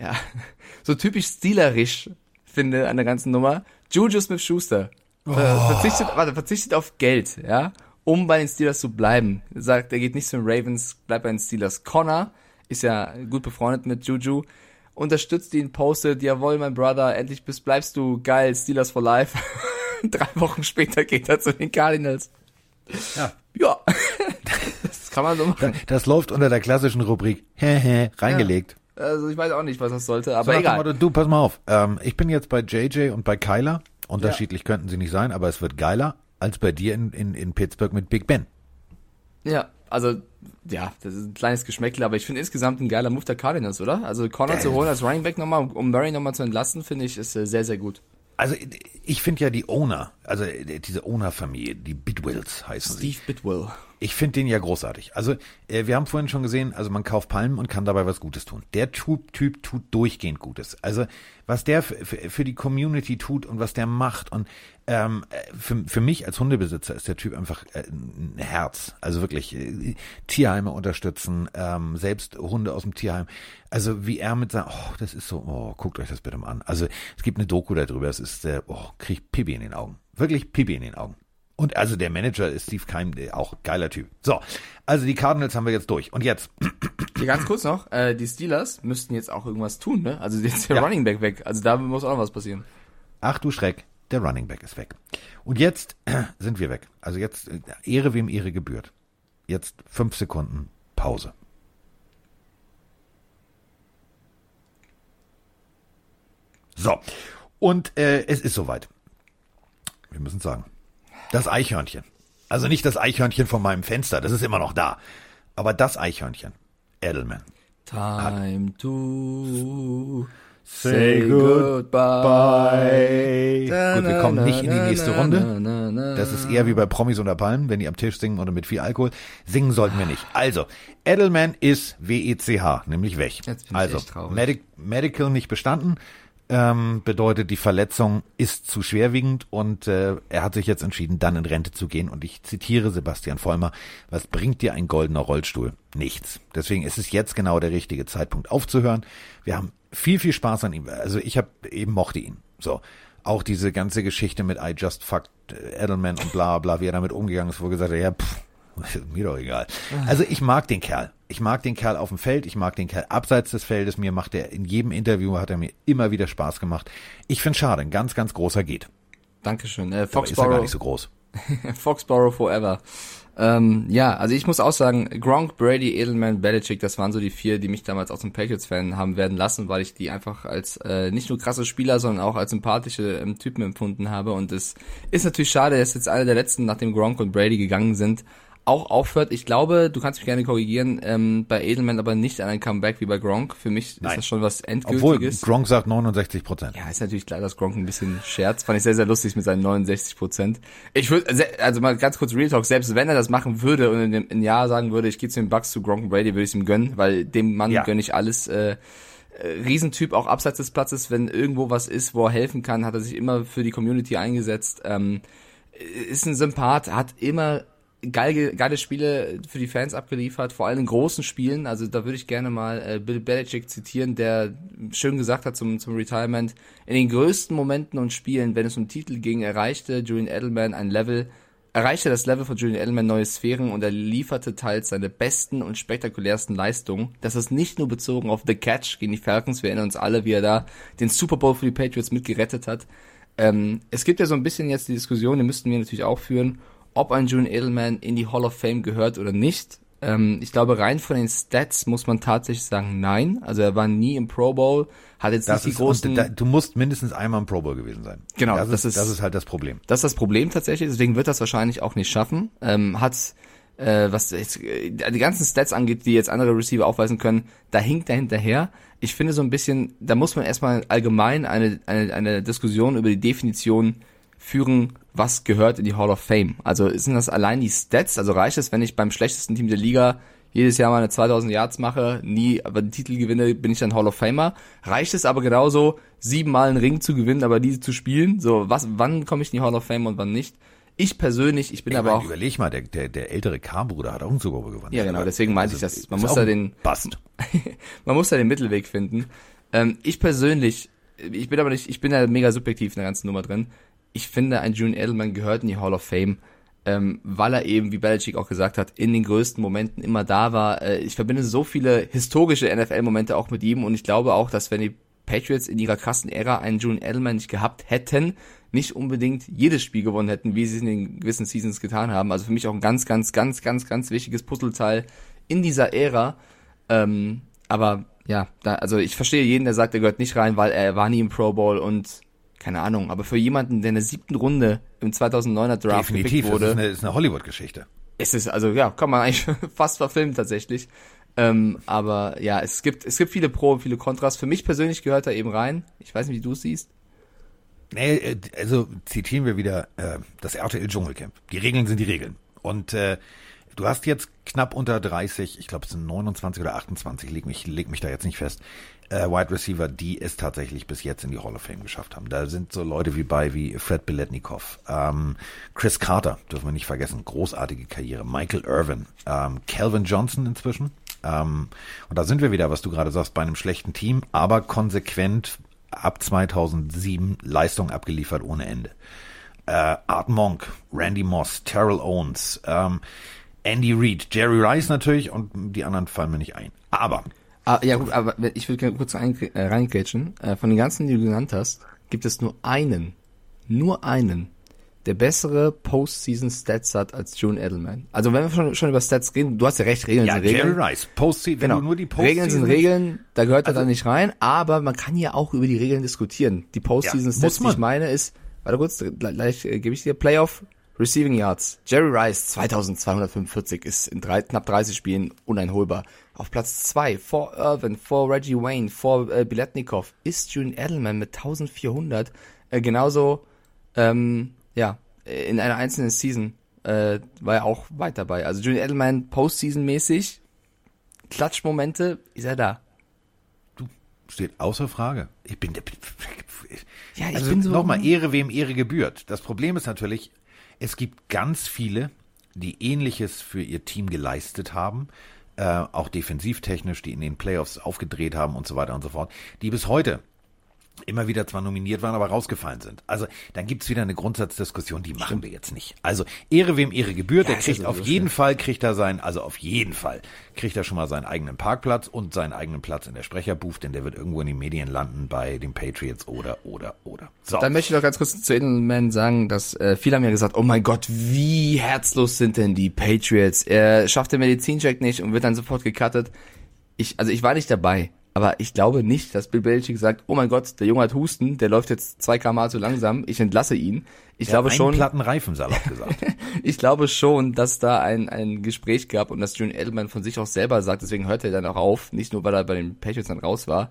ja, so typisch Steelerisch finde an der ganzen Nummer. Juju Smith-Schuster äh, verzichtet, warte, verzichtet auf Geld, ja, um bei den Steelers zu bleiben. Sagt, er geht nicht zu den Ravens, bleibt bei den Steelers. Connor ist ja gut befreundet mit Juju, unterstützt ihn, postet, jawohl, mein Brother, endlich bist, bleibst du geil, Steelers for life. <laughs> Drei Wochen später geht er zu den Cardinals. Ja. Ja, <laughs> das kann man so machen. Das läuft unter der klassischen Rubrik, reingelegt. Also ich weiß auch nicht, was das sollte, So aber dem egal. Motto, du, pass mal auf. Ähm, ich bin jetzt bei JJ und bei Kyler. Unterschiedlich könnten sie nicht sein, aber es wird geiler als bei dir in, in, in Pittsburgh mit Big Ben. Ja, also, ja, das ist ein kleines Geschmäckle, aber ich finde insgesamt ein geiler Move der Cardinals, oder? Also Connor zu holen als Running Back nochmal, um Murray nochmal zu entlasten, finde ich, ist äh, sehr, sehr gut. Also ich finde ja die Owner, also diese Owner-Familie, die Bidwills heißen sie. Steve Bitwell. Ich finde den ja großartig. Also, äh, wir haben vorhin schon gesehen, also man kauft Palmen und kann dabei was Gutes tun. Der Typ, typ tut durchgehend Gutes. Also, was der für die Community tut und was der macht und ähm, für, für mich als Hundebesitzer ist der Typ einfach äh, ein Herz. Also wirklich äh, Tierheime unterstützen, ähm, selbst Hunde aus dem Tierheim. Also wie er mit seinem, oh, das ist so, oh, guckt euch das bitte mal an. Also es gibt eine Doku darüber, es ist, äh, oh, kriegt Pipi in den Augen. Wirklich Pipi in den Augen. Und also der Manager ist Steve Keim, auch geiler Typ. So, also die Cardinals haben wir jetzt durch. Und jetzt. <clears throat> Hier ganz kurz noch, äh, die Steelers müssten jetzt auch irgendwas tun, ne? Also jetzt der ja. Running Back weg. Also da muss auch noch was passieren. Ach du Schreck, der Running Back ist weg. Und jetzt <clears throat> sind wir weg. Also jetzt äh, Ehre wem Ehre gebührt. Jetzt fünf Sekunden Pause. So, und äh, es ist soweit. Wir müssen sagen, das Eichhörnchen. Also nicht das Eichhörnchen von meinem Fenster, das ist immer noch da. Aber das Eichhörnchen, Edelman. Time to say goodbye. Gut, wir kommen nicht in die nächste Runde. Das ist eher wie bei Promis unter Palmen, wenn die am Tisch singen oder mit viel Alkohol. Singen sollten wir nicht. Also, Edelman ist WECH, nämlich weg. Also, Medic Medical nicht bestanden ähm, bedeutet, die Verletzung ist zu schwerwiegend und äh, er hat sich jetzt entschieden, dann in Rente zu gehen. Und ich zitiere Sebastian Vollmer, was bringt dir ein goldener Rollstuhl? Nichts. Deswegen ist es jetzt genau der richtige Zeitpunkt aufzuhören. Wir haben viel, viel Spaß an ihm. Also ich habe eben mochte ihn. So. Auch diese ganze Geschichte mit I just fucked Edelman und bla bla, wie er damit umgegangen ist, wo er gesagt hat, ja, pff, <laughs> mir doch egal. Also ich mag den Kerl. Ich mag den Kerl auf dem Feld, ich mag den Kerl abseits des Feldes. Mir macht er in jedem Interview hat er mir immer wieder Spaß gemacht. Ich finde schade, ein ganz, ganz großer geht. Dankeschön. Äh, Foxborough. Ist ja gar nicht so groß. <laughs> Foxborough forever. Ähm, ja, also ich muss auch sagen, Gronk, Brady, Edelman, Belichick, das waren so die vier, die mich damals auch zum Patriots-Fan haben werden lassen, weil ich die einfach als äh, nicht nur krasse Spieler, sondern auch als sympathische ähm, Typen empfunden habe. Und es ist natürlich schade, dass jetzt einer der letzten, nachdem Gronk und Brady gegangen sind, auch aufhört. Ich glaube, du kannst mich gerne korrigieren, ähm, bei Edelman aber nicht an ein Comeback wie bei Gronk. Für mich Nein. ist das schon was Endgültiges. Obwohl, Gronk sagt 69 Prozent. Ja, ist natürlich klar, dass Gronk ein bisschen scherzt. Fand ich sehr, sehr lustig mit seinen 69 Prozent. Ich würde, also mal ganz kurz Real Talk, selbst wenn er das machen würde und in dem in Jahr sagen würde, ich gehe zu den Bucks zu Gronk und Brady, würde ich ihm gönnen, weil dem Mann ja. gönne ich alles. Äh, äh, Riesentyp auch abseits des Platzes, wenn irgendwo was ist, wo er helfen kann, hat er sich immer für die Community eingesetzt. Ähm, ist ein Sympath, hat immer geile, geile Spiele für die Fans abgeliefert, vor allem in großen Spielen. Also da würde ich gerne mal äh, Bill Belichick zitieren, der schön gesagt hat zum, zum Retirement, in den größten Momenten und Spielen, wenn es um Titel ging, erreichte Julian Edelman ein Level, erreichte das Level von Julian Edelman neue Sphären und er lieferte teils seine besten und spektakulärsten Leistungen. Das ist nicht nur bezogen auf The Catch gegen die Falcons, wir erinnern uns alle, wie er da den Super Bowl für die Patriots mitgerettet hat. Ähm, es gibt ja so ein bisschen jetzt die Diskussion, die müssten wir natürlich auch führen, ob ein Julian Edelman in die Hall of Fame gehört oder nicht. Ähm, ich glaube, rein von den Stats muss man tatsächlich sagen, nein. Also er war nie im Pro Bowl, hat jetzt das nicht die großen... Da, du musst mindestens einmal im Pro Bowl gewesen sein. Genau. Das, das ist, das ist halt das Problem. Das ist das Problem tatsächlich, deswegen wird das wahrscheinlich auch nicht schaffen. Ähm, hat äh, was jetzt, äh, die ganzen Stats angeht, die jetzt andere Receiver aufweisen können, da hinkt er hinterher. Ich finde so ein bisschen, da muss man erstmal allgemein eine, eine, eine Diskussion über die Definition führen, was gehört in die Hall of Fame. Also sind das allein die Stats? Also reicht es, wenn ich beim schlechtesten Team der Liga jedes Jahr meine 2000 Yards mache, nie aber den Titel gewinne, bin ich dann Hall of Famer? Reicht es aber genauso, siebenmal einen Ring zu gewinnen, aber diese zu spielen? So, was, wann komme ich in die Hall of Fame und wann nicht? Ich persönlich, ich bin ich aber meine, auch. Überleg mal, der, der, der ältere K-Bruder hat auch einen Super Bowl gewonnen. Ja, genau, deswegen meinte also, ich das. Man muss da den. Bast. <laughs> man muss da den Mittelweg finden. Ähm, ich persönlich, ich bin aber nicht, ich bin da mega subjektiv in der ganzen Nummer drin ich finde, ein Julian Edelman gehört in die Hall of Fame, ähm, weil er eben, wie Belichick auch gesagt hat, in den größten Momenten immer da war. Äh, ich verbinde so viele historische NFL-Momente auch mit ihm und ich glaube auch, dass wenn die Patriots in ihrer krassen Ära einen Julian Edelman nicht gehabt hätten, nicht unbedingt jedes Spiel gewonnen hätten, wie sie es in den gewissen Seasons getan haben. Also für mich auch ein ganz, ganz, ganz, ganz, ganz wichtiges Puzzleteil in dieser Ära. Ähm, aber ja, da, also ich verstehe jeden, der sagt, er gehört nicht rein, weil er war nie im Pro Bowl und keine Ahnung, aber für jemanden, der in der siebten Runde im 2009er Draft Definitiv, wurde. Definitiv, ist eine, eine Hollywood-Geschichte. Es ist, also ja, kann man eigentlich <laughs> fast verfilmen tatsächlich. Ähm, aber ja, es gibt, es gibt viele Pro und viele Kontras. Für mich persönlich gehört er eben rein. Ich weiß nicht, wie du es siehst. Nee, äh, also zitieren wir wieder äh, das RTL Dschungelcamp. Die Regeln sind die Regeln. Und äh, Du hast jetzt knapp unter 30, ich glaube es sind 29 oder 28, leg mich, leg mich da jetzt nicht fest, äh, Wide Receiver, die es tatsächlich bis jetzt in die Hall of Fame geschafft haben. Da sind so Leute wie bei wie Fred Biletnikoff, ähm, Chris Carter, dürfen wir nicht vergessen, großartige Karriere, Michael Irvin, ähm, Calvin Johnson inzwischen. Ähm, und da sind wir wieder, was du gerade sagst, bei einem schlechten Team, aber konsequent ab 2007 Leistung abgeliefert ohne Ende. Äh, Art Monk, Randy Moss, Terrell Owens, ähm, Andy Reid, Jerry Rice natürlich und die anderen fallen mir nicht ein. Aber. Ah, ja gut, aber ich will gerne kurz rein, äh, reingrätschen. Äh, von den ganzen, die du genannt hast, gibt es nur einen, nur einen, der bessere Postseason-Stats hat als June Edelman. Also wenn wir schon, schon über Stats reden, du hast ja recht, Regeln ja, sind Regeln. Jerry Rice, Postseason, Genau. wenn du nur die Postseason Regeln sind Regeln, da gehört er Also- dann nicht rein, aber man kann ja auch über die Regeln diskutieren. Die Ja, Postseason-Stats, muss die ich meine, ist, warte kurz, gleich, gleich äh, gebe ich dir Playoff Receiving Yards. Jerry Rice 2245 ist in drei, knapp 30 Spielen uneinholbar. Auf Platz zwei vor Irvin, vor Reggie Wayne, vor äh, Biletnikoff ist Julian Edelman mit 1400 äh, genauso ähm, ja in einer einzelnen Season äh, war er auch weit dabei. Also Julian Edelman Postseason-mäßig Klatschmomente ist er da. steht außer Frage. Ich bin der. Ja, ich also bin so- nochmal Ehre, wem Ehre gebührt. Das Problem ist natürlich, es gibt ganz viele, die Ähnliches für ihr Team geleistet haben, äh, auch defensivtechnisch, die in den Playoffs aufgedreht haben und so weiter und so fort, die bis heute immer wieder zwar nominiert waren, aber rausgefallen sind. Also dann gibt's wieder eine Grundsatzdiskussion, die machen wir jetzt nicht. Also Ehre wem Ehre gebührt, der ja kriegt auf jeden Fall, kriegt er sein, also auf jeden Fall, kriegt er schon mal seinen eigenen Parkplatz und seinen eigenen Platz in der Sprecherbooth, denn der wird irgendwo in den Medien landen bei den Patriots oder, oder, oder. So. Dann möchte ich noch ganz kurz zu Edelman sagen, dass äh, viele haben ja gesagt, oh mein Gott, wie herzlos sind denn die Patriots? Er schafft den Medizincheck nicht und wird dann sofort gecuttet. Ich, also ich war nicht dabei, aber ich glaube nicht, dass Bill Belichick sagt, oh mein Gott, der Junge hat Husten, der läuft jetzt zwei km zu langsam, ich entlasse ihn. Ich Der hat glaube einen schon, platten Reifen, salopp gesagt. <laughs> ich glaube schon, dass da ein, ein Gespräch gab und dass Julian Edelman von sich auch selber sagt, deswegen hört er dann auch auf, nicht nur weil er bei den Patriots dann raus war.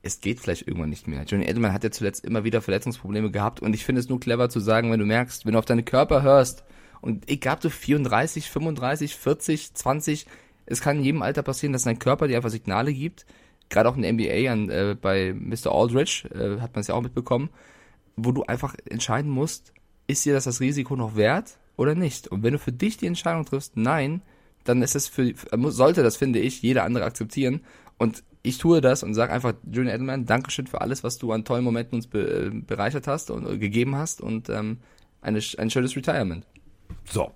Es geht vielleicht irgendwann nicht mehr. Julian Edelman hat ja zuletzt immer wieder Verletzungsprobleme gehabt und ich finde es nur clever zu sagen, wenn du merkst, wenn du auf deine Körper hörst und egal ob du 34, 35, 40, 20, es kann in jedem Alter passieren, dass dein Körper dir einfach Signale gibt. Gerade auch in der NBA an, äh, bei Mr. Aldridge äh, hat man es ja auch mitbekommen, wo du einfach entscheiden musst, ist dir das das Risiko noch wert oder nicht? Und wenn du für dich die Entscheidung triffst, nein, dann ist es für, muss- sollte das, finde ich, jeder andere akzeptieren. Und ich tue das und sage einfach, Julian Edelman, Dankeschön für alles, was du an tollen Momenten uns be, äh, bereichert hast und äh, gegeben hast und ähm, eine, ein schönes Retirement. So.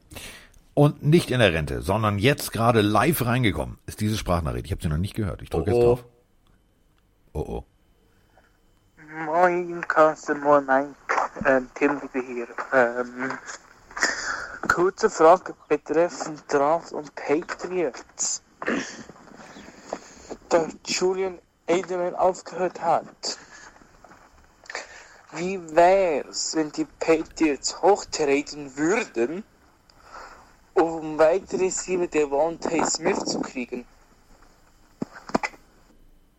Und nicht in der Rente, sondern jetzt gerade live reingekommen ist diese Sprachnachricht. Ich habe sie noch nicht gehört. Ich drücke Oh, jetzt oh. drauf. Oh oh. Moin, Carsten, moin, mein ähm, Tim wieder hier. Ähm, kurze Frage betreffend Draft und Patriots. Da Julian Edelman aufgehört hat, wie wär's, wenn die Patriots hochtreten würden, um weitere Receiver Devontae Smith zu kriegen?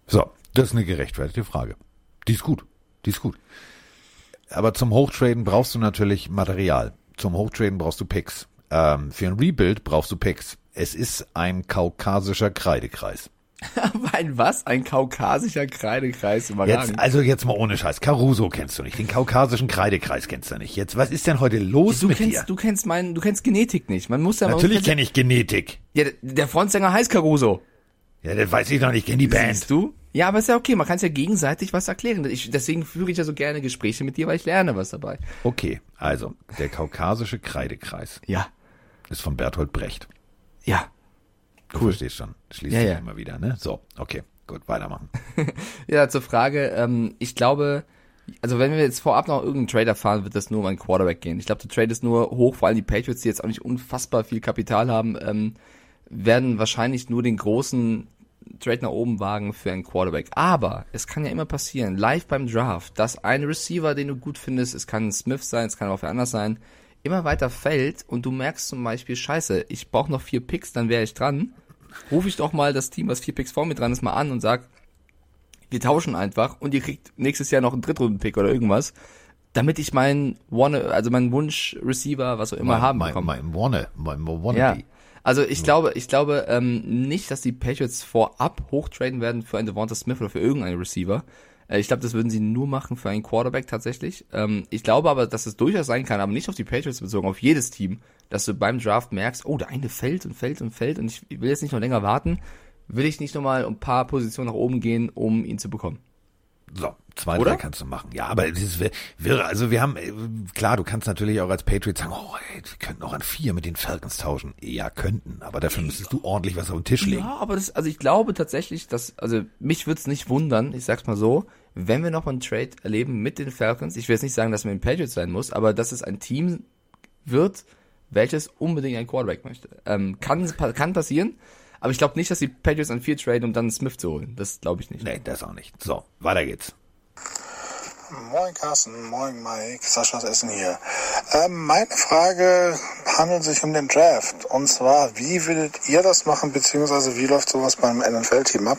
So, das ist eine gerechtfertigte Frage. Die ist gut. Die ist gut. Aber zum Hochtraden brauchst du natürlich Material. Zum Hochtraden brauchst du Picks. Ähm, für ein Rebuild brauchst du Picks. Es ist ein kaukasischer Kreidekreis. <laughs> ein was? Ein kaukasischer Kreidekreis Jetzt, überragend. also jetzt mal ohne Scheiß. Caruso kennst du nicht. Den kaukasischen Kreidekreis kennst du nicht. Jetzt, was ist denn heute los du mit kennst, dir? du kennst meinen, du kennst Genetik nicht. Man muss ja Natürlich kenne ich Genetik. Ja, der- der Frontsänger heißt Caruso. Ja, das weiß ich noch nicht. Ich kenne die Band. Siehst du? Ja, aber ist ja okay, man kann es ja gegenseitig was erklären. Ich, deswegen führe ich ja so gerne Gespräche mit dir, weil ich lerne was dabei. Okay, also der kaukasische Kreidekreis Ja, ist von Bertolt Brecht. ja. Du verstehst schon. Schließt Ja, sich ja. immer wieder, ne? So, okay, gut, weitermachen. <laughs> Ja, zur Frage, ähm, ich glaube, also wenn wir jetzt vorab noch irgendeinen Trader fahren, wird das nur um einen Quarterback gehen. Ich glaube, der Trade ist nur hoch, vor allem die Patriots, die jetzt auch nicht unfassbar viel Kapital haben, ähm, werden wahrscheinlich nur den großen Trade nach oben wagen für einen Quarterback. Aber es kann ja immer passieren, live beim Draft, dass ein Receiver, den du gut findest, es kann ein Smith sein, es kann auch wer anders sein, immer weiter fällt und du merkst zum Beispiel, scheiße, ich brauche noch vier Picks, dann wäre ich dran. Rufe ich doch mal das Team, was vier Picks vor mir dran ist, mal an und sag, wir tauschen einfach und ihr kriegt nächstes Jahr noch einen Drittrunden-Pick oder irgendwas, damit ich meinen One, also meinen Wunsch-Receiver, was auch immer haben mein, bekomme. mein Wanna, mein Wannabe. Ja. Also ich glaube, ich glaube ähm, nicht, dass die Patriots vorab hochtraden werden für einen Devonta Smith oder für irgendeinen Receiver. Äh, ich glaube, das würden sie nur machen für einen Quarterback tatsächlich. Ähm, ich glaube aber, dass es durchaus sein kann, aber nicht auf die Patriots bezogen, auf jedes Team, dass du beim Draft merkst, oh, der eine fällt und fällt und fällt und ich will jetzt nicht noch länger warten. Will ich nicht nochmal ein paar Positionen nach oben gehen, um ihn zu bekommen? So, zwei, Oder? drei kannst du machen. Ja, aber das ist wirre. Also wir haben, äh, klar, du kannst natürlich auch als Patriot sagen, oh, ey, wir könnten auch an vier mit den Falcons tauschen. Ja, könnten, aber dafür müsstest du ordentlich was auf den Tisch legen. Ja, aber das, also ich glaube tatsächlich, dass, also mich würde es nicht wundern, ich sag's mal so, wenn wir noch einen Trade erleben mit den Falcons, ich will jetzt nicht sagen, dass man den Patriots sein muss, aber dass es ein Team wird, welches unbedingt einen Quarterback möchte. Ähm, kann, kann passieren, aber ich glaube nicht, dass die Patriots an vier traden, um dann Smith zu holen. Das glaube ich nicht. Nee, das auch nicht. So, weiter geht's. Moin Carsten, moin Mike, Saschas Essen hier. Ähm, meine Frage handelt sich um den Draft. Und zwar, wie würdet ihr das machen, beziehungsweise wie läuft sowas beim NFL-Team ab?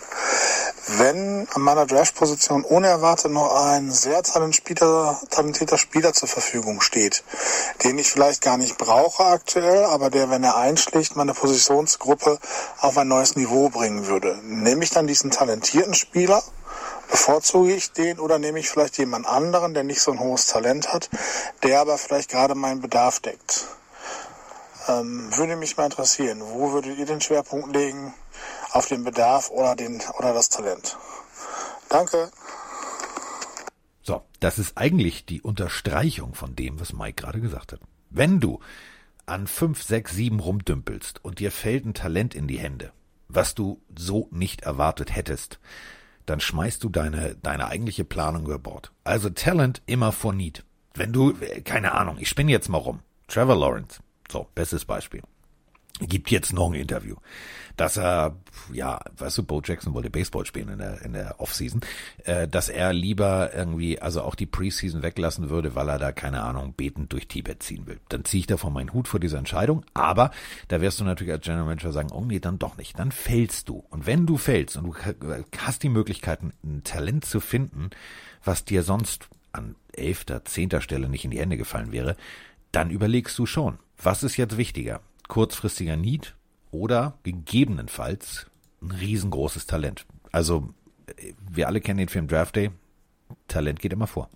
Wenn an meiner Draft-Position unerwartet noch ein sehr talentierter, Spieler zur Verfügung steht, den ich vielleicht gar nicht brauche aktuell, aber der, wenn er einschlägt, meine Positionsgruppe auf ein neues Niveau bringen würde. Nehme ich dann diesen talentierten Spieler Bevorzuge ich den oder nehme ich vielleicht jemand anderen, der nicht so ein hohes Talent hat, der aber vielleicht gerade meinen Bedarf deckt? Ähm, würde mich mal interessieren, wo würdet ihr den Schwerpunkt legen? Auf den Bedarf oder, den, oder das Talent? Danke. So, das ist eigentlich die Unterstreichung von dem, was Mike gerade gesagt hat. Wenn du an 5, 6, 7 rumdümpelst und dir fällt ein Talent in die Hände, was du so nicht erwartet hättest, dann schmeißt du deine, deine eigentliche Planung über Bord. Also Talent immer vor Need. Wenn du, äh, keine Ahnung, ich spinne jetzt mal rum. Trevor Lawrence. So, bestes Beispiel. Gibt jetzt noch ein Interview, dass er, ja, weißt du, Bo Jackson wollte Baseball spielen in der, in der Offseason, äh, dass er lieber irgendwie, also auch die Preseason weglassen würde, weil er da, keine Ahnung, betend durch Tibet ziehen will. Dann ziehe ich davon meinen Hut vor dieser Entscheidung, aber da wirst du natürlich als General Manager sagen, oh nee, dann doch nicht. Dann fällst du. Und wenn du fällst und du hast die Möglichkeiten, ein Talent zu finden, was dir sonst an elfter, zehnter Stelle nicht in die Hände gefallen wäre, dann überlegst du schon, was ist jetzt wichtiger? Kurzfristiger Need oder gegebenenfalls ein riesengroßes Talent. Also wir alle kennen den Film Draft Day. Talent geht immer vor.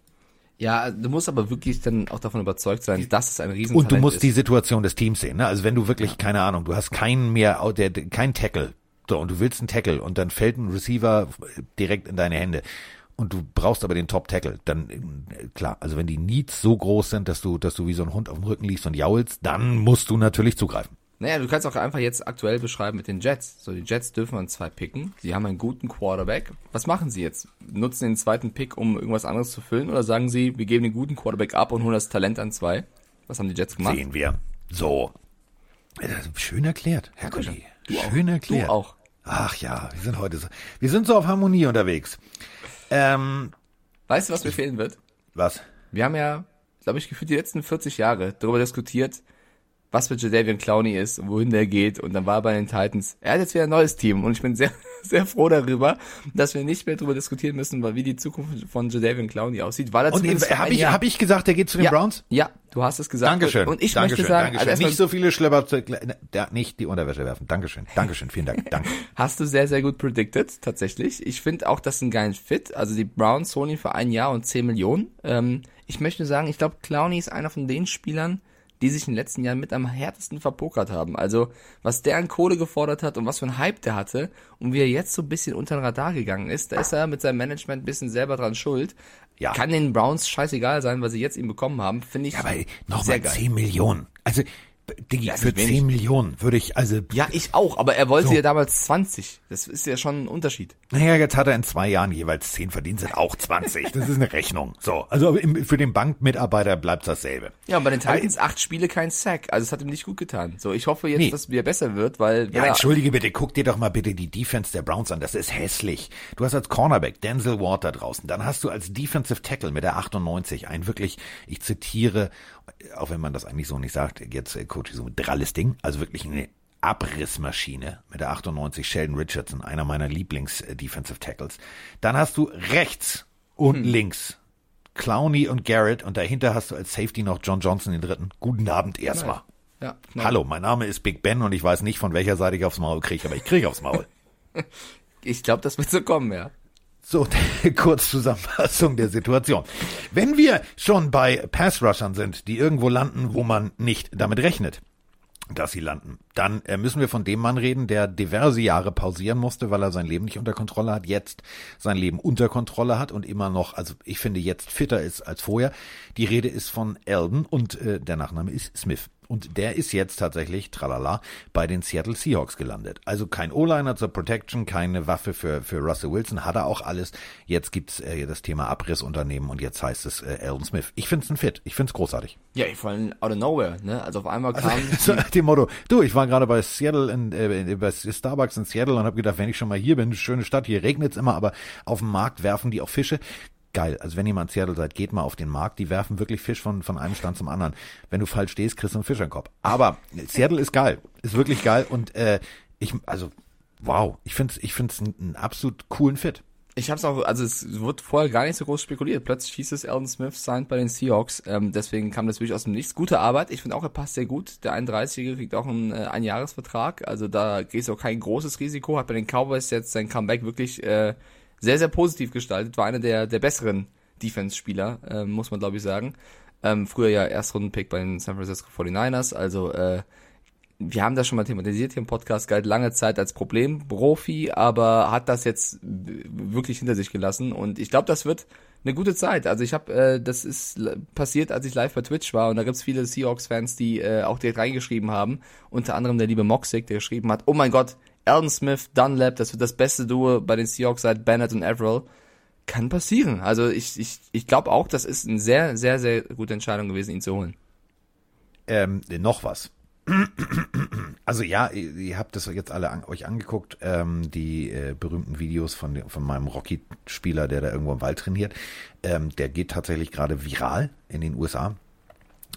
Ja, du musst aber wirklich dann auch davon überzeugt sein, dass es ein riesen Und du musst ist. die Situation des Teams sehen. Ne? Also wenn du wirklich, keine Ahnung, du hast keinen mehr, der, kein Tackle, so, und du willst einen Tackle und dann fällt ein Receiver direkt in deine Hände und du brauchst aber den Top Tackle, dann äh, klar, also wenn die Needs so groß sind, dass du, dass du wie so ein Hund auf dem Rücken liegst und jaulst, dann musst du natürlich zugreifen. Naja, du kannst auch einfach jetzt aktuell beschreiben mit den Jets. So, die Jets dürfen an zwei picken. Sie haben einen guten Quarterback. Was machen sie jetzt? Nutzen den zweiten Pick, um irgendwas anderes zu füllen? Oder sagen sie, wir geben den guten Quarterback ab und holen das Talent an zwei? Was haben die Jets gemacht? Sehen wir. So. Ist Schön erklärt, Herr auch. Schön erklärt. Du auch. Ach ja, wir sind heute so, wir sind so auf Harmonie unterwegs. Ähm, Weißt du, was mir fehlen wird? was? Wir haben ja, glaube ich, gefühlt die letzten 40 Jahre darüber diskutiert, was mit Jadavian Clowney ist und wohin der geht. Und dann war er bei den Titans. Er hat jetzt wieder ein neues Team und ich bin sehr, <laughs> sehr froh darüber, dass wir nicht mehr darüber diskutieren müssen, weil wie die Zukunft von Jadavian Clowney aussieht. Weil er Und habe ich, hab ich gesagt, der geht zu den ja, Browns? Ja, du hast es gesagt. Dankeschön. Und ich Dankeschön, möchte sagen, Dankeschön. also erstmal nicht so viele Schlepper, zu, ja, nicht die Unterwäsche werfen. Dankeschön, Dankeschön, vielen Dank, danke. <laughs> Hast du sehr, sehr gut predicted, tatsächlich. Ich finde auch, das ist ein geilen Fit. Also die Browns holen ihn für ein Jahr und 10 Millionen. Ähm, ich möchte sagen, ich glaube, Clowney ist einer von den Spielern, die sich in den letzten Jahren mit am härtesten verpokert haben. Also, was der an Kohle gefordert hat und was für ein Hype der hatte und wie er jetzt so ein bisschen unter den Radar gegangen ist, da ist er mit seinem Management ein bisschen selber dran schuld. Ja. Kann den Browns scheißegal sein, weil sie jetzt ihn bekommen haben, finde ich Ja, aber nochmal geil. 10 Millionen. Also, Diggi, Ja, ist für nicht wenig. 10 Millionen würde ich, also, Ja, ich auch, aber er wollte So. ja damals 20. Das ist ja schon ein Unterschied. naja, jetzt hat er in zwei Jahren jeweils 10 verdient, sind auch 20. Das ist eine Rechnung. So, also im, für den Bankmitarbeiter bleibt dasselbe. Ja, und bei den Titans acht Spiele kein Sack. Also es hat ihm nicht gut getan. So, ich hoffe jetzt, Nee. dass es wieder besser wird, weil Ja, er- entschuldige bitte, guck dir doch mal bitte die Defense der Browns an. Das ist hässlich. Du hast als Cornerback Denzel Ward da draußen. Dann hast du als Defensive Tackle mit der 98 ein wirklich, ich zitiere, auch wenn man das eigentlich so nicht sagt, jetzt äh, Coach so ein dralles Ding, also wirklich eine Abrissmaschine mit der 98 Sheldon Richardson, einer meiner Lieblings-Defensive Tackles. Dann hast du rechts und links Clowney und Garrett und dahinter hast du als Safety noch John Johnson den dritten. Guten Abend erstmal. Ja, Hallo, mein Name ist Big Ben und ich weiß nicht, von welcher Seite ich aufs Maul kriege, aber ich kriege aufs Maul. <laughs> Ich glaube, das wird so kommen, ja. So, <laughs> Kurzzusammenfassung der Situation. Wenn wir schon bei Pass-Rushern sind, die irgendwo landen, wo man nicht damit rechnet, dass sie landen. Dann äh, müssen wir von dem Mann reden, der diverse Jahre pausieren musste, weil er sein Leben nicht unter Kontrolle hat, jetzt sein Leben unter Kontrolle hat und immer noch, also ich finde jetzt fitter ist als vorher. Die Rede ist von Eldon und äh, der Nachname ist Smith. Und der ist jetzt tatsächlich, tralala, bei den Seattle Seahawks gelandet. Also kein O-Liner zur Protection, keine Waffe für, für Russell Wilson, hat er auch alles. Jetzt gibt's äh, das Thema Abrissunternehmen und jetzt heißt es äh, Eldon Smith. Ich find's ein Fit, ich find's großartig. Ja, vor allem out of nowhere, ne? Also auf einmal kam. <laughs> So nach dem Motto, du, ich war gerade bei Seattle, in, äh, bei Starbucks in Seattle und habe gedacht, wenn ich schon mal hier bin, schöne Stadt, hier regnet's immer, aber auf dem Markt werfen die auch Fische. Geil. Also wenn ihr mal in Seattle seid, geht mal auf den Markt. Die werfen wirklich Fisch von, von einem Stand zum anderen. Wenn du falsch stehst, kriegst du einen Fisch im Kopf. Aber Seattle ist geil. Ist wirklich geil. Und äh, ich, also, wow. Ich find's, ich find's einen, absolut coolen Fit. Ich hab's auch, also es wird vorher gar nicht so groß spekuliert. Plötzlich hieß es, Eldon Smith signed bei den Seahawks. Ähm, deswegen kam das wirklich aus dem Nichts. Gute Arbeit. Ich finde auch, er passt sehr gut. Der 31 kriegt auch einen äh, Einjahresvertrag. Also da gehst du auch kein großes Risiko. Hat bei den Cowboys jetzt sein Comeback wirklich äh, sehr, sehr positiv gestaltet. War einer der, der besseren Defense-Spieler, äh, muss man glaube ich sagen. Ähm, früher ja Erstrundenpick bei den San Francisco 49ers. Also äh, wir haben das schon mal thematisiert hier im Podcast, galt lange Zeit als Problem-Profi, aber hat das jetzt wirklich hinter sich gelassen und ich glaube, das wird eine gute Zeit. Also ich habe, äh, das ist passiert, als ich live bei Twitch war und da gibt's viele Seahawks-Fans, die äh, auch direkt reingeschrieben haben, unter anderem der liebe Moxic, der geschrieben hat, oh mein Gott, Alden Smith, Dunlap, das wird das beste Duo bei den Seahawks seit Bennett und Averill. Kann passieren. Also ich, ich, ich glaube auch, das ist eine sehr, sehr, sehr gute Entscheidung gewesen, ihn zu holen. Ähm, noch was. <clears throat> Also ja, ihr, habt das jetzt alle an, euch angeguckt, ähm, die äh, berühmten Videos von, von meinem Rocky-Spieler, der da irgendwo im Wald trainiert. Ähm, der geht tatsächlich gerade viral in den USA.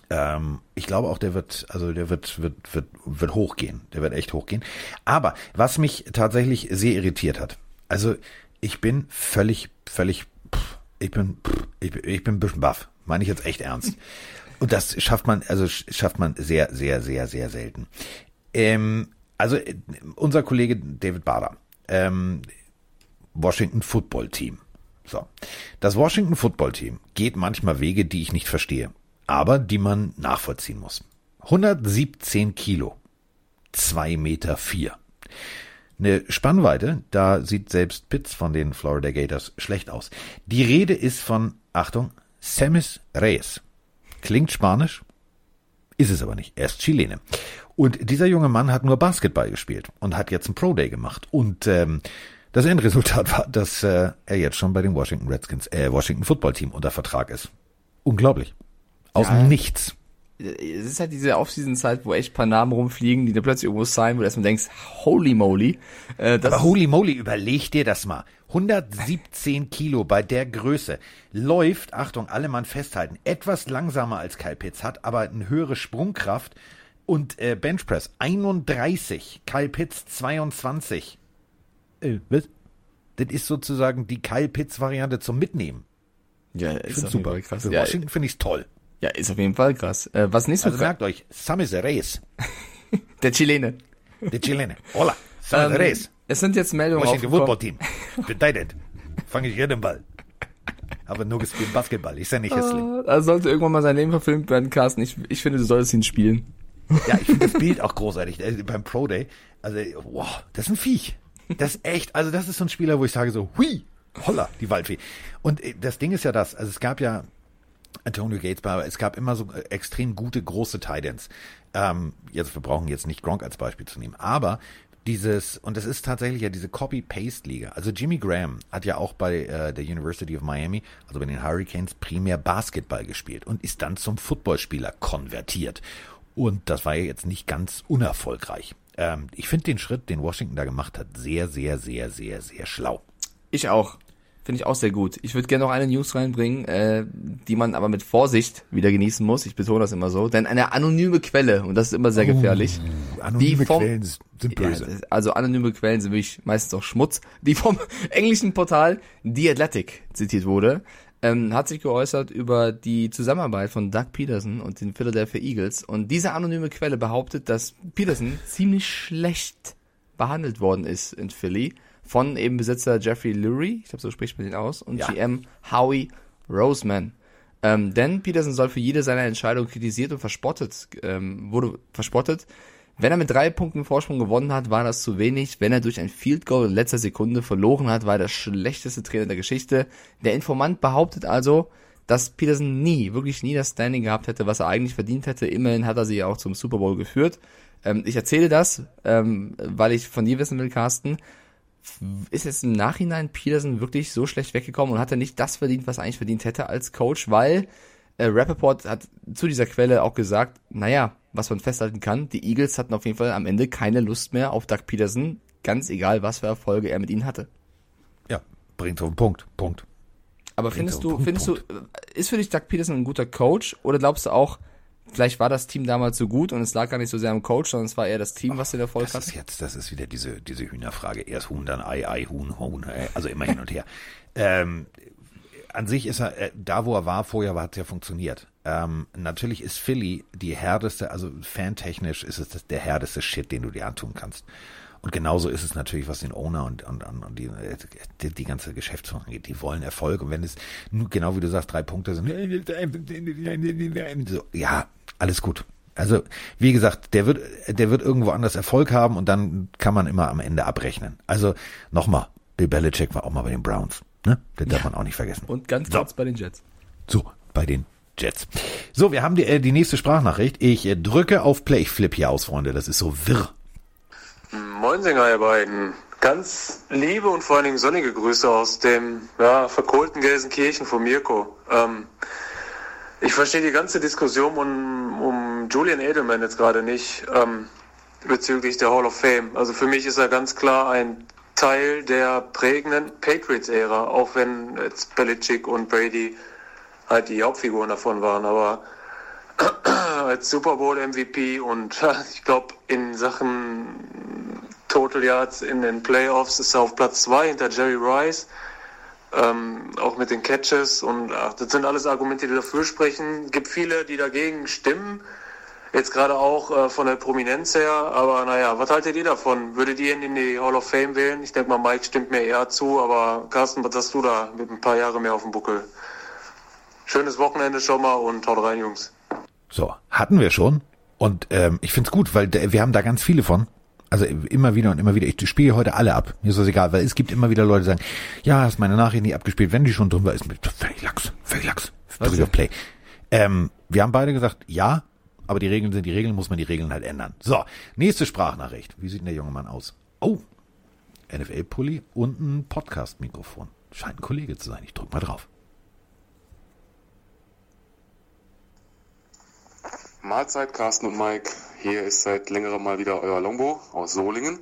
Ähm, ich glaube auch, der wird, also der wird, wird, wird, wird hochgehen. Der wird echt hochgehen. Aber was mich tatsächlich sehr irritiert hat, also ich bin völlig, völlig, pff, ich bin, pff, ich bin, ich bin ein bisschen baff. Meine ich jetzt echt ernst. <laughs> Und das schafft man, also sch- schafft man sehr, sehr, sehr, sehr selten. Ähm, also unser Kollege David Bader, ähm, Washington Football Team. So. Das Washington Football Team geht manchmal Wege, die ich nicht verstehe, aber die man nachvollziehen muss. 117 Kilo. 2 Meter 4. Eine Spannweite, da sieht selbst Pitts von den Florida Gators schlecht aus. Die Rede ist von, Achtung, Semis Reyes. Klingt spanisch, ist es aber nicht. Er ist Chilene. Und dieser junge Mann hat nur Basketball gespielt und hat jetzt einen Pro Day gemacht. Und ähm, das Endresultat <laughs> war, dass äh, er jetzt schon bei den Washington Redskins, äh, Washington Football Team unter Vertrag ist. Unglaublich. Aus Ja. dem Nichts. Es ist halt diese Off-Season-Zeit, wo echt ein paar Namen rumfliegen, die da plötzlich irgendwo sein, wo du erstmal denkst, holy moly. Äh, das Aber holy moly, überleg dir das mal. 117 Kilo bei der Größe. Läuft, Achtung, alle Mann festhalten, etwas langsamer als Kyle Pitts, hat aber eine höhere Sprungkraft und äh, Benchpress 31, Kyle Pitts 22. Äh, was? Das ist sozusagen die Kyle Pitts Variante zum Mitnehmen. ja, Ich ist super. Krass. Für Ja, Washington finde ich's toll. Ja, ist auf jeden Fall krass. Äh, was nicht so Also krass, merkt euch, Samis Reyes, <laughs> der Chilene. der Chilene. Hola, Samis Ähm, Reyes. es sind jetzt Meldungen Washington Football. Team. Bedeutet, fange ich jeden Ball. Aber nur gespielt Basketball. Ist ja nicht Hässling. Da sollte irgendwann mal sein Leben verfilmt werden, Carsten. Ich, ich finde, du solltest ihn spielen. Ja, ich finde das Bild auch großartig. Äh, Beim Pro Day. Also, wow, das ist ein Viech. Das ist echt, also das ist so ein Spieler, wo ich sage so, hui, holla, die Waldfee. Und äh, das Ding ist ja das, also es gab ja Antonio Gates, aber es gab immer so äh, extrem gute, große Titans. Ähm, jetzt, wir brauchen jetzt nicht Gronk als Beispiel zu nehmen, aber dieses, und das ist tatsächlich ja diese Copy-Paste-Liga. Also Jimmy Graham hat ja auch bei äh, der University of Miami, also bei den Hurricanes, primär Basketball gespielt und ist dann zum Footballspieler konvertiert. Und das war ja jetzt nicht ganz unerfolgreich. Ähm, ich finde den Schritt, den Washington da gemacht hat, sehr, sehr, sehr, sehr, sehr schlau. Ich auch. Finde ich auch sehr gut. Ich würde gerne noch eine News reinbringen, äh, die man aber mit Vorsicht wieder genießen muss. Ich betone das immer so. Denn eine anonyme Quelle, und das ist immer sehr gefährlich. Anonyme die vom, Quellen sind böse. Ja, also anonyme Quellen sind wirklich meistens auch Schmutz, die vom <laughs> englischen Portal The Athletic zitiert wurde. ähm, hat sich geäußert über die Zusammenarbeit von Doug Peterson und den Philadelphia Eagles. Und diese anonyme Quelle behauptet, dass Peterson ziemlich schlecht behandelt worden ist in Philly von eben Besitzer Jeffrey Lurie, ich glaube, so spricht man ihn aus, und Ja. GM Howie Roseman. Ähm, denn Peterson soll für jede seiner Entscheidungen kritisiert und verspottet, ähm, wurde verspottet. Wenn er mit drei Punkten Vorsprung gewonnen hat, war das zu wenig. Wenn er durch ein Field Goal in letzter Sekunde verloren hat, war er der schlechteste Trainer der Geschichte. Der Informant behauptet also, dass Peterson nie, wirklich nie das Standing gehabt hätte, was er eigentlich verdient hätte. Immerhin hat er sie ja auch zum Super Bowl geführt. Ähm, ich erzähle das, ähm, weil ich von dir wissen will, Carsten. Ist jetzt im Nachhinein Peterson wirklich so schlecht weggekommen und hat er nicht das verdient, was er eigentlich verdient hätte als Coach, weil äh, Rappaport hat zu dieser Quelle auch gesagt, naja, was man festhalten kann, die Eagles hatten auf jeden Fall am Ende keine Lust mehr auf Doug Peterson, ganz egal, was für Erfolge er mit ihnen hatte. Ja, bringt auf den Punkt. Punkt. Aber Bringt findest du, den findest Punkt. du, ist für dich Doug Peterson ein guter Coach oder glaubst du auch, vielleicht war das Team damals so gut und es lag gar nicht so sehr am Coach, sondern es war eher das Team, was den Erfolg Das hat? ist jetzt, das ist wieder diese, diese Hühnerfrage. Erst Huhn, dann Ei, Ei, Huhn, Huhn, äh, also immer hin und her. <laughs> Ähm, an sich ist er, äh, da wo er war vorher, hat es ja funktioniert. Ähm, natürlich ist Philly die härteste, also fantechnisch ist es das, der härteste Shit, den du dir antun kannst. Und genauso ist es natürlich, was den Owner und, und, und, und die, äh, die, die ganze Geschäftsführung angeht. Die wollen Erfolg. Und wenn es nur, genau wie du sagst, drei Punkte sind, so, ja, alles gut. Also, wie gesagt, der wird, der wird irgendwo anders Erfolg haben und dann kann man immer am Ende abrechnen. Also, nochmal, Bill Belichick war auch mal bei den Browns. Ne? Das darf man auch nicht vergessen. Und ganz So. kurz bei den Jets. So, bei den Jets. So, wir haben die, äh, die nächste Sprachnachricht. Ich äh, drücke auf Play. Ich flippe hier aus, Freunde. Das ist so wirr. Moinsinger, ihr beiden. Ganz liebe und vor allen Dingen sonnige Grüße aus dem ja, verkohlten Gelsenkirchen von Mirko. Ähm, ich verstehe die ganze Diskussion um, um Julian Edelman jetzt gerade nicht ähm, bezüglich der Hall of Fame. Also für mich ist er ganz klar ein Teil der prägenden Patriots-Ära, auch wenn jetzt Belichick und Brady halt die Hauptfiguren davon waren. Aber <clears throat> als Super Bowl MVP und <laughs> ich glaube in Sachen Total Yards in den Playoffs ist er auf Platz zwei hinter Jerry Rice. Ähm, auch mit den Catches und ach, das sind alles Argumente, die dafür sprechen. Gibt viele, die dagegen stimmen. Jetzt gerade auch äh, von der Prominenz her. Aber naja, was haltet ihr davon? Würdet ihr ihn in die Hall of Fame wählen? Ich denke mal, Mike stimmt mir eher zu. Aber Carsten, was hast du da mit ein paar Jahren mehr auf dem Buckel? Schönes Wochenende schon mal und haut rein, Jungs. So, hatten wir schon. Und ähm, ich find's gut, weil der, wir haben da ganz viele von. Also immer wieder und immer wieder. Ich spiele heute alle ab. Mir ist das egal, weil es gibt immer wieder Leute, die sagen, ja, hast meine Nachricht nie abgespielt. Wenn die schon war, ist völlig lax, völlig lax. Drück auf Play. Ähm, wir haben beide gesagt, ja, aber die Regeln sind die Regeln, muss man die Regeln halt ändern. So, nächste Sprachnachricht. Wie sieht denn der junge Mann aus? Oh, NFL-Pulli und ein Podcast-Mikrofon. Scheint ein Kollege zu sein. Ich drück mal drauf. Mahlzeit, Carsten und Mike. Hier ist seit längerem mal wieder euer Longbo aus Solingen.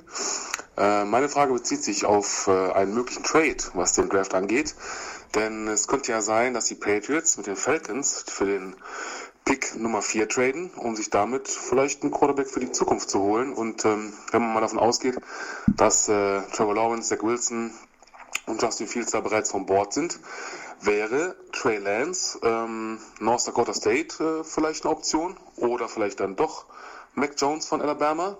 Äh, meine Frage bezieht sich auf äh, einen möglichen Trade, was den Draft angeht. Denn es könnte ja sein, dass die Patriots mit den Falcons für den Pick Nummer 4 traden, um sich damit vielleicht einen Quarterback für die Zukunft zu holen. Und ähm, wenn man mal davon ausgeht, dass äh, Trevor Lawrence, Zach Wilson und Justin Fields da bereits vom Board sind, wäre Trey Lance, ähm, North Dakota State äh, vielleicht eine Option oder vielleicht dann doch Mac Jones von Alabama.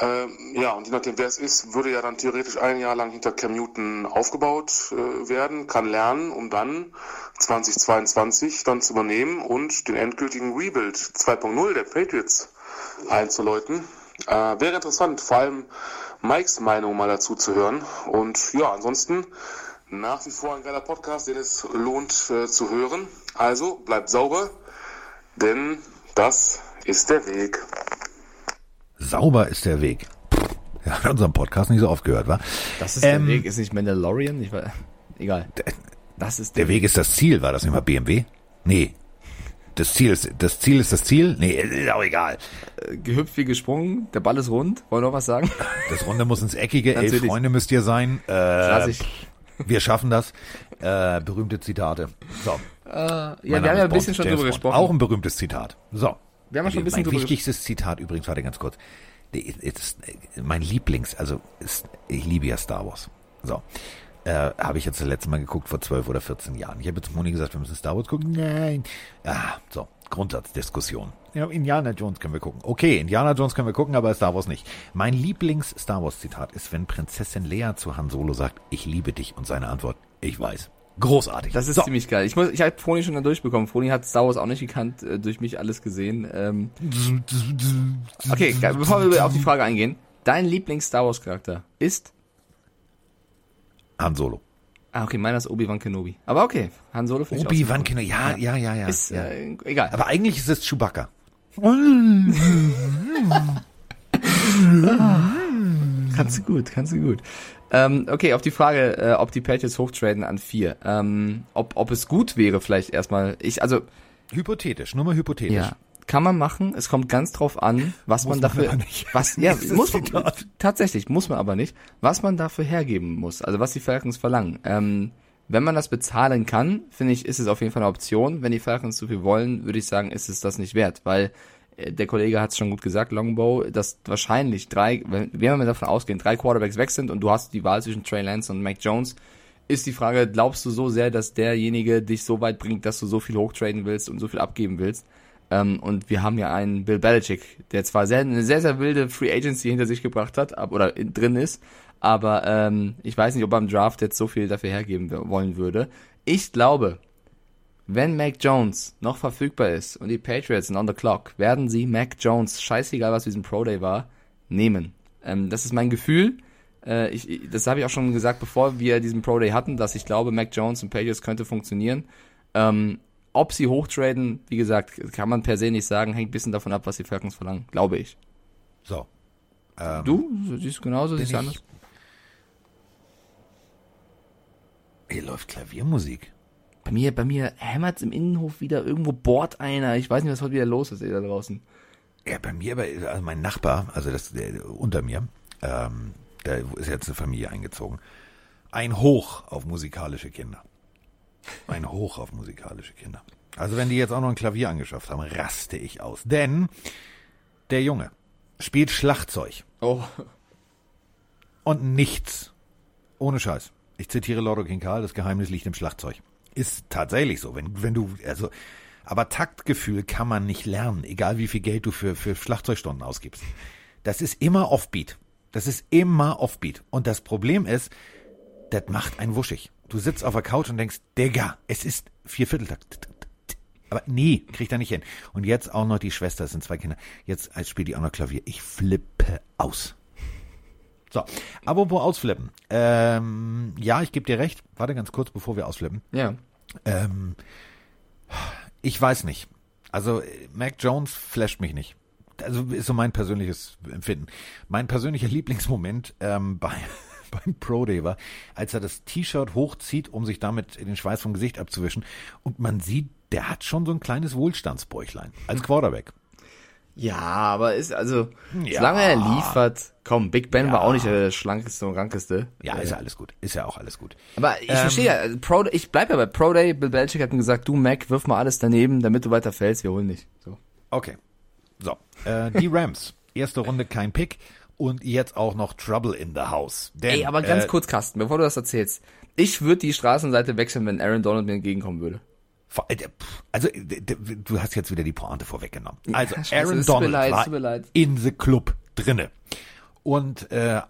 Ähm, ja, und je nachdem, wer es ist, würde ja dann theoretisch ein Jahr lang hinter Cam Newton aufgebaut äh, werden, kann lernen, um dann 2022 dann zu übernehmen und den endgültigen Rebuild 2.0 der Patriots einzuläuten. Äh, wäre interessant, vor allem Mikes Meinung mal dazu zu hören. Und ja, ansonsten nach wie vor ein geiler Podcast, den es lohnt äh, zu hören. Also bleibt sauber, denn das ist der Weg. Sauber ist der Weg. Pff, ja, hat unseren Podcast nicht so oft gehört, wa? Das ist Ähm, der Weg, ist nicht Mandalorian? Ich weiß, egal. Das ist Der Weg ist das Ziel, war das nicht mal BMW? Nee. Das Ziel ist, das Ziel ist das Ziel? Nee, ist auch egal. gehüpft wie gesprungen, der Ball ist rund. Wollen wir noch was sagen? Das Runde muss ins Eckige, <laughs> Natürlich. Freunde müsst ihr sein. Äh, ich. Wir schaffen das. Äh, berühmte Zitate. So. Ja, Mein wir haben ja ein bisschen Bond, schon James drüber gesprochen. Auch ein berühmtes Zitat. So. Wir haben ja schon ein bisschen mein wichtigstes Zitat übrigens, warte ganz kurz. Ist- ist mein Lieblings, also ist, ich liebe ja Star Wars. So. Äh, habe ich jetzt das letzte Mal geguckt vor 12 oder 14 Jahren. Ich habe jetzt Moni gesagt, wir müssen Star Wars gucken. Nein. Ah, so, Grundsatzdiskussion. Ja, Indiana Jones können wir gucken. Okay, Indiana Jones können wir gucken, aber Star Wars nicht. Mein Lieblings-Star Wars-Zitat ist, wenn Prinzessin Leia zu Han Solo sagt, ich liebe dich und seine Antwort, ich weiß. Großartig. Das ist so. ziemlich geil. Ich, muss, ich habe Froni schon dann durchbekommen. Froni hat Star Wars auch nicht gekannt, äh, durch mich alles gesehen. Ähm, okay, <laughs> geil. bevor wir auf die Frage eingehen. Dein Lieblings-Star Wars-Charakter ist? Han Solo. Ah, okay, meiner ist Obi-Wan Kenobi. Aber okay, Han Solo finde ich Obi-Wan. Kenobi, ja, ja, ja, ja. Ist ja. äh, egal. Aber eigentlich ist es Chewbacca. <laughs> Kannst du gut, kannst du gut. Ähm, okay, auf die Frage, äh, ob die Patriots hochtraden an vier. Ähm, ob, ob es gut wäre, vielleicht erstmal. Ich, also, Hypothetisch, nur mal hypothetisch. ja, kann man machen. Es kommt ganz drauf an, was Muss man man dafür, nicht. was, ja, muss man, Zitat. tatsächlich, muss man aber nicht, was man dafür hergeben muss. Also, was die Falcons verlangen. Ähm, wenn man das bezahlen kann, finde ich, ist es auf jeden Fall eine Option. Wenn die Falcons zu viel wollen, würde ich sagen, ist es das nicht wert, weil äh, der Kollege hat es schon gut gesagt, Longbow, dass wahrscheinlich drei, wenn wenn wir davon ausgehen, drei Quarterbacks weg sind und du hast die Wahl zwischen Trey Lance und Mac Jones, ist die Frage, glaubst du so sehr, dass derjenige dich so weit bringt, dass du so viel hochtraden willst und so viel abgeben willst? Ähm, und wir haben ja einen Bill Belichick, der zwar sehr, eine sehr, sehr wilde Free Agency hinter sich gebracht hat, ab, oder in, drin ist, aber ähm, ich weiß nicht, ob er im Draft jetzt so viel dafür hergeben wollen würde. Ich glaube, wenn Mac Jones noch verfügbar ist und die Patriots sind on the clock, werden sie Mac Jones, scheißegal was diesem Pro Day war, nehmen. Ähm, das ist mein Gefühl. Äh, ich- das habe ich auch schon gesagt, bevor wir diesen Pro Day hatten, dass ich glaube, Mac Jones und Patriots könnte funktionieren. Ähm, ob sie hochtraden, wie gesagt, kann man per se nicht sagen, hängt ein bisschen davon ab, was die Falcons verlangen, glaube ich. So. Ähm, Du siehst genauso, siehst anders? Hier läuft Klaviermusik. Bei mir, bei mir hämmert's im Innenhof wieder, irgendwo bohrt einer. Ich weiß nicht, was heute wieder los ist, ey, da draußen. Ja, bei mir, bei, also mein Nachbar, also das der, unter mir, ähm, da ist jetzt eine Familie eingezogen. Ein Hoch auf musikalische Kinder. Ein Hoch auf musikalische Kinder. Also wenn die jetzt auch noch ein Klavier angeschafft haben, raste ich aus. Denn der Junge spielt Schlagzeug Oh, und nichts. Ohne Scheiß. Ich zitiere Lotto King Karl, das Geheimnis liegt im Schlagzeug. Ist tatsächlich so. Wenn, wenn du, also, aber Taktgefühl kann man nicht lernen, egal wie viel Geld du für, für Schlagzeugstunden ausgibst. Das ist immer Offbeat. Das ist immer Offbeat. Und das Problem ist, das macht einen wuschig. Du sitzt auf der Couch und denkst, Digga, es ist Viervierteltakt. Aber nee, kriegt er nicht hin. Und jetzt auch noch die Schwester, es sind zwei Kinder. Jetzt spielt die auch noch Klavier. Ich flippe aus. So, apropos ausflippen. Ähm, ja, ich gebe dir recht. Warte ganz kurz, bevor wir ausflippen. ja. Ähm, ich weiß nicht. Also Mac Jones flasht mich nicht. Also ist so mein persönliches Empfinden. Mein persönlicher <laughs> Lieblingsmoment ähm, bei, beim Pro Day war, als er das T-Shirt hochzieht, um sich damit den Schweiß vom Gesicht abzuwischen. Und man sieht, der hat schon so ein kleines Wohlstandsbäuchlein als Quarterback. Ja, aber ist, also, Ja. solange er liefert, komm, Big Ben war auch nicht der schlankeste und rankeste. Ja, ist ja alles gut. Ist ja auch alles gut. Aber ich verstehe ja, also Pro, ich bleib ja bei Pro Day, Bill Belichick hat mir gesagt, du Mac, wirf mal alles daneben, damit du weiter fällst, wir holen dich. So. Okay. So, äh, die Rams. Erste Runde kein Pick und jetzt auch noch Trouble in the House. Denn, Ey, aber ganz äh, kurz, Carsten, bevor du das erzählst. Ich würde die Straßenseite wechseln, wenn Aaron Donald mir entgegenkommen würde. Äh, Also, du hast jetzt wieder die Pointe vorweggenommen. Also, scheiße, Aaron Donald leid, war in the Club drinne. Und, äh,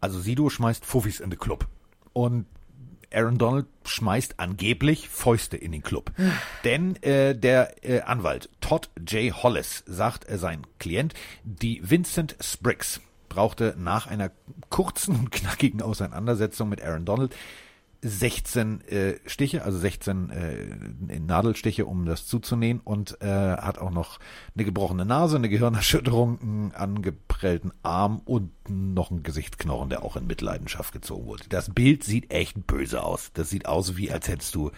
also Sido schmeißt Fuffis in the Club. Und Aaron Donald schmeißt angeblich Fäuste in den Club. <sighs> Denn äh, der äh, Anwalt Todd J. Hollis sagt, äh, sein Klient, die Vincent Spriggs, brauchte nach einer kurzen und <laughs> knackigen Auseinandersetzung mit Aaron Donald 16 äh, Stiche, also 16 äh, Nadelstiche, um das zuzunähen und äh, hat auch noch eine gebrochene Nase, eine Gehirnerschütterung, einen angeprellten Arm und noch einen Gesichtsknochen, der auch in Mitleidenschaft gezogen wurde. Das Bild sieht echt böse aus. Das sieht aus, wie als hättest du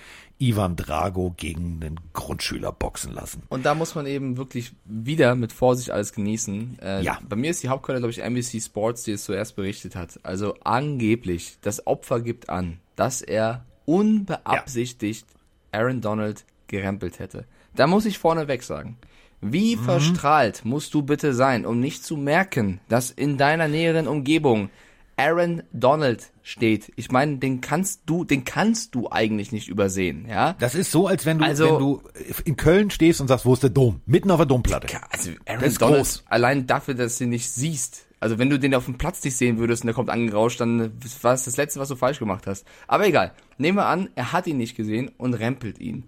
Ivan Drago gegen einen Grundschüler boxen lassen. Und da muss man eben wirklich wieder mit Vorsicht alles genießen. Äh, Ja. Bei mir ist die Hauptquelle, glaube ich, NBC Sports, die es zuerst berichtet hat. Also angeblich, das Opfer gibt an, dass er unbeabsichtigt Aaron Donald gerempelt hätte. Da muss ich vorneweg sagen, wie verstrahlt musst du bitte sein, um nicht zu merken, dass in deiner näheren Umgebung Aaron Donald steht. Ich meine, den kannst du, den kannst du eigentlich nicht übersehen, ja? Das ist so, als wenn du, Also- wenn du in Köln stehst und sagst, wo ist der Dom? Mitten auf der Domplatte. Also Aaron Donald, groß. allein dafür, dass du ihn nicht siehst. Also wenn du den auf dem Platz nicht sehen würdest und der kommt angerauscht, dann war es das Letzte, was du falsch gemacht hast. Aber egal. Nehmen wir an, er hat ihn nicht gesehen und rempelt ihn.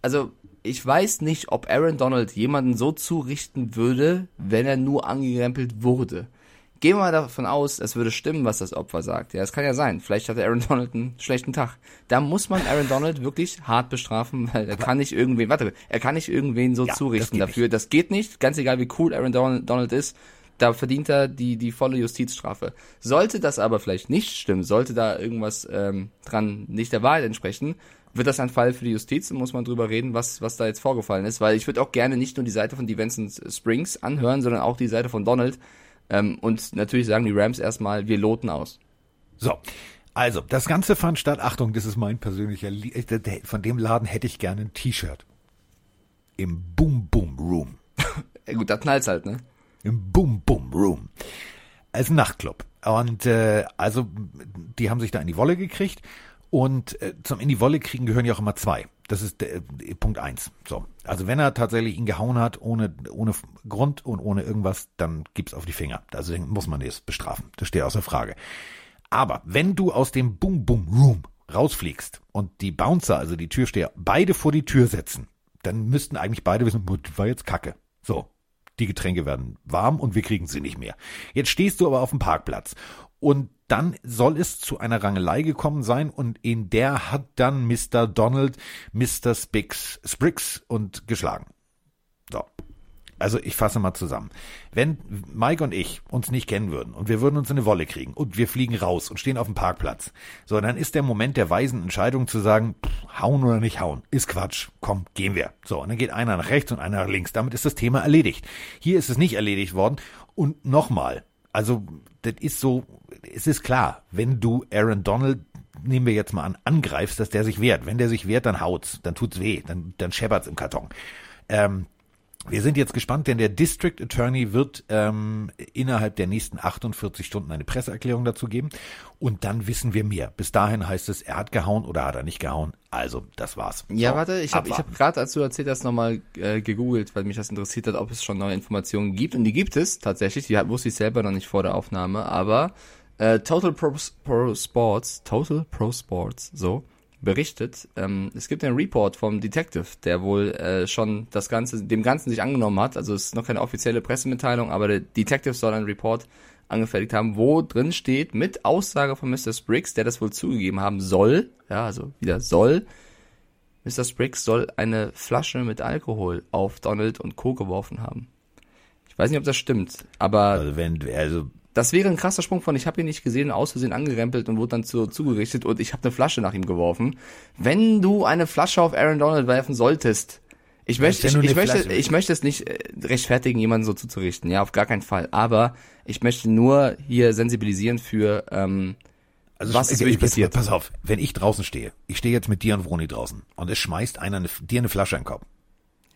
Also ich weiß nicht, ob Aaron Donald jemanden so zurichten würde, wenn er nur angerempelt wurde. Gehen wir mal davon aus, es würde stimmen, was das Opfer sagt. Ja, es kann ja sein. Vielleicht hatte Aaron Donald einen schlechten Tag. Da muss man Aaron Donald wirklich hart bestrafen, weil er kann nicht irgendwen, warte, er kann nicht irgendwen so Ja, das zurichten geht dafür. Das geht nicht. Ganz egal, wie cool Aaron Don- Donald ist, da verdient er die, die volle Justizstrafe. Sollte das aber vielleicht nicht stimmen, sollte da irgendwas ähm, dran nicht der Wahrheit entsprechen, wird das ein Fall für die Justiz und muss man drüber reden, was, was da jetzt vorgefallen ist. Weil ich würde auch gerne nicht nur die Seite von Vincent Springs anhören, sondern auch die Seite von Donald. Ähm, und natürlich sagen die Rams erstmal, wir loten aus. So. Also, das Ganze fand statt, Achtung, das ist mein persönlicher, Lie äh, von dem Laden hätte ich gerne ein T-Shirt. Im Boom Boom Room. <laughs> Ja, gut, da knallt's halt, ne? Im Boom Boom Room. Als Nachtclub. Und äh, also, die haben sich da in die Wolle gekriegt. Und äh, zum in die Wolle kriegen gehören ja auch immer zwei. Das ist der, äh, Punkt eins. So. Also wenn er tatsächlich ihn gehauen hat, ohne, ohne Grund und ohne irgendwas, dann gibt's auf die Finger. Also muss man jetzt bestrafen. Das steht außer Frage. Aber wenn du aus dem Boom Boom Room rausfliegst und die Bouncer, also die Türsteher, beide vor die Tür setzen, dann müssten eigentlich beide wissen, "Boah, das war jetzt Kacke. So, die Getränke werden warm und wir kriegen sie nicht mehr. Jetzt stehst du aber auf dem Parkplatz und dann soll es zu einer Rangelei gekommen sein und in der hat dann Mr. Donald Mr. Spix, Spriggs und geschlagen. So. Also ich fasse mal zusammen. Wenn Mike und ich uns nicht kennen würden und wir würden uns in eine Wolle kriegen und wir fliegen raus und stehen auf dem Parkplatz, so dann ist der Moment der weisen Entscheidung zu sagen, pff, hauen oder nicht hauen, ist Quatsch, komm, gehen wir. So, und dann geht einer nach rechts und einer nach links. Damit ist das Thema erledigt. Hier ist es nicht erledigt worden. Und nochmal, also das ist so, es ist klar, wenn du Aaron Donald nehmen wir jetzt mal an, angreifst, dass der sich wehrt. Wenn der sich wehrt, dann haut's, dann tut's weh, dann, dann scheppert's im Karton. Ähm, wir sind jetzt gespannt, denn der District Attorney wird ähm, innerhalb der nächsten 48 Stunden eine Presseerklärung dazu geben und dann wissen wir mehr. Bis dahin heißt es, er hat gehauen oder hat er nicht gehauen. Also, das war's. Ja, So, warte, ich habe hab gerade, als du erzählt hast, nochmal äh, gegoogelt, weil mich das interessiert hat, ob es schon neue Informationen gibt. Und die gibt es tatsächlich. Die wusste ich selber noch nicht vor der Aufnahme. Aber äh, Total Pro, Pro Sports, Total Pro Sports, so, berichtet, ähm, es gibt einen Report vom Detective, der wohl äh, schon das Ganze, dem Ganzen sich angenommen hat. Also es ist noch keine offizielle Pressemitteilung, aber der Detective soll einen Report angefertigt haben, wo drin steht, mit Aussage von Mr. Spriggs, der das wohl zugegeben haben soll, ja, also wieder soll, Mr. Spriggs soll eine Flasche mit Alkohol auf Donald und Co. geworfen haben. Ich weiß nicht, ob das stimmt, aber Also, wenn, also, das wäre ein krasser Sprung von, ich habe ihn nicht gesehen, aus Versehen angerempelt und wurde dann zu, zugerichtet und ich habe eine Flasche nach ihm geworfen. Wenn du eine Flasche auf Aaron Donald werfen solltest, ich möchte, ich, ich, möchte, Flasche. ich möchte es nicht äh, rechtfertigen, jemanden so zuzurichten, ja, auf gar keinen Fall. Aber ich möchte nur hier sensibilisieren für, ähm, also Was ist jetzt- passiert? Pass auf, wenn ich draußen stehe, ich stehe jetzt mit dir und Vroni draußen und es schmeißt einer eine, dir eine Flasche in den Kopf.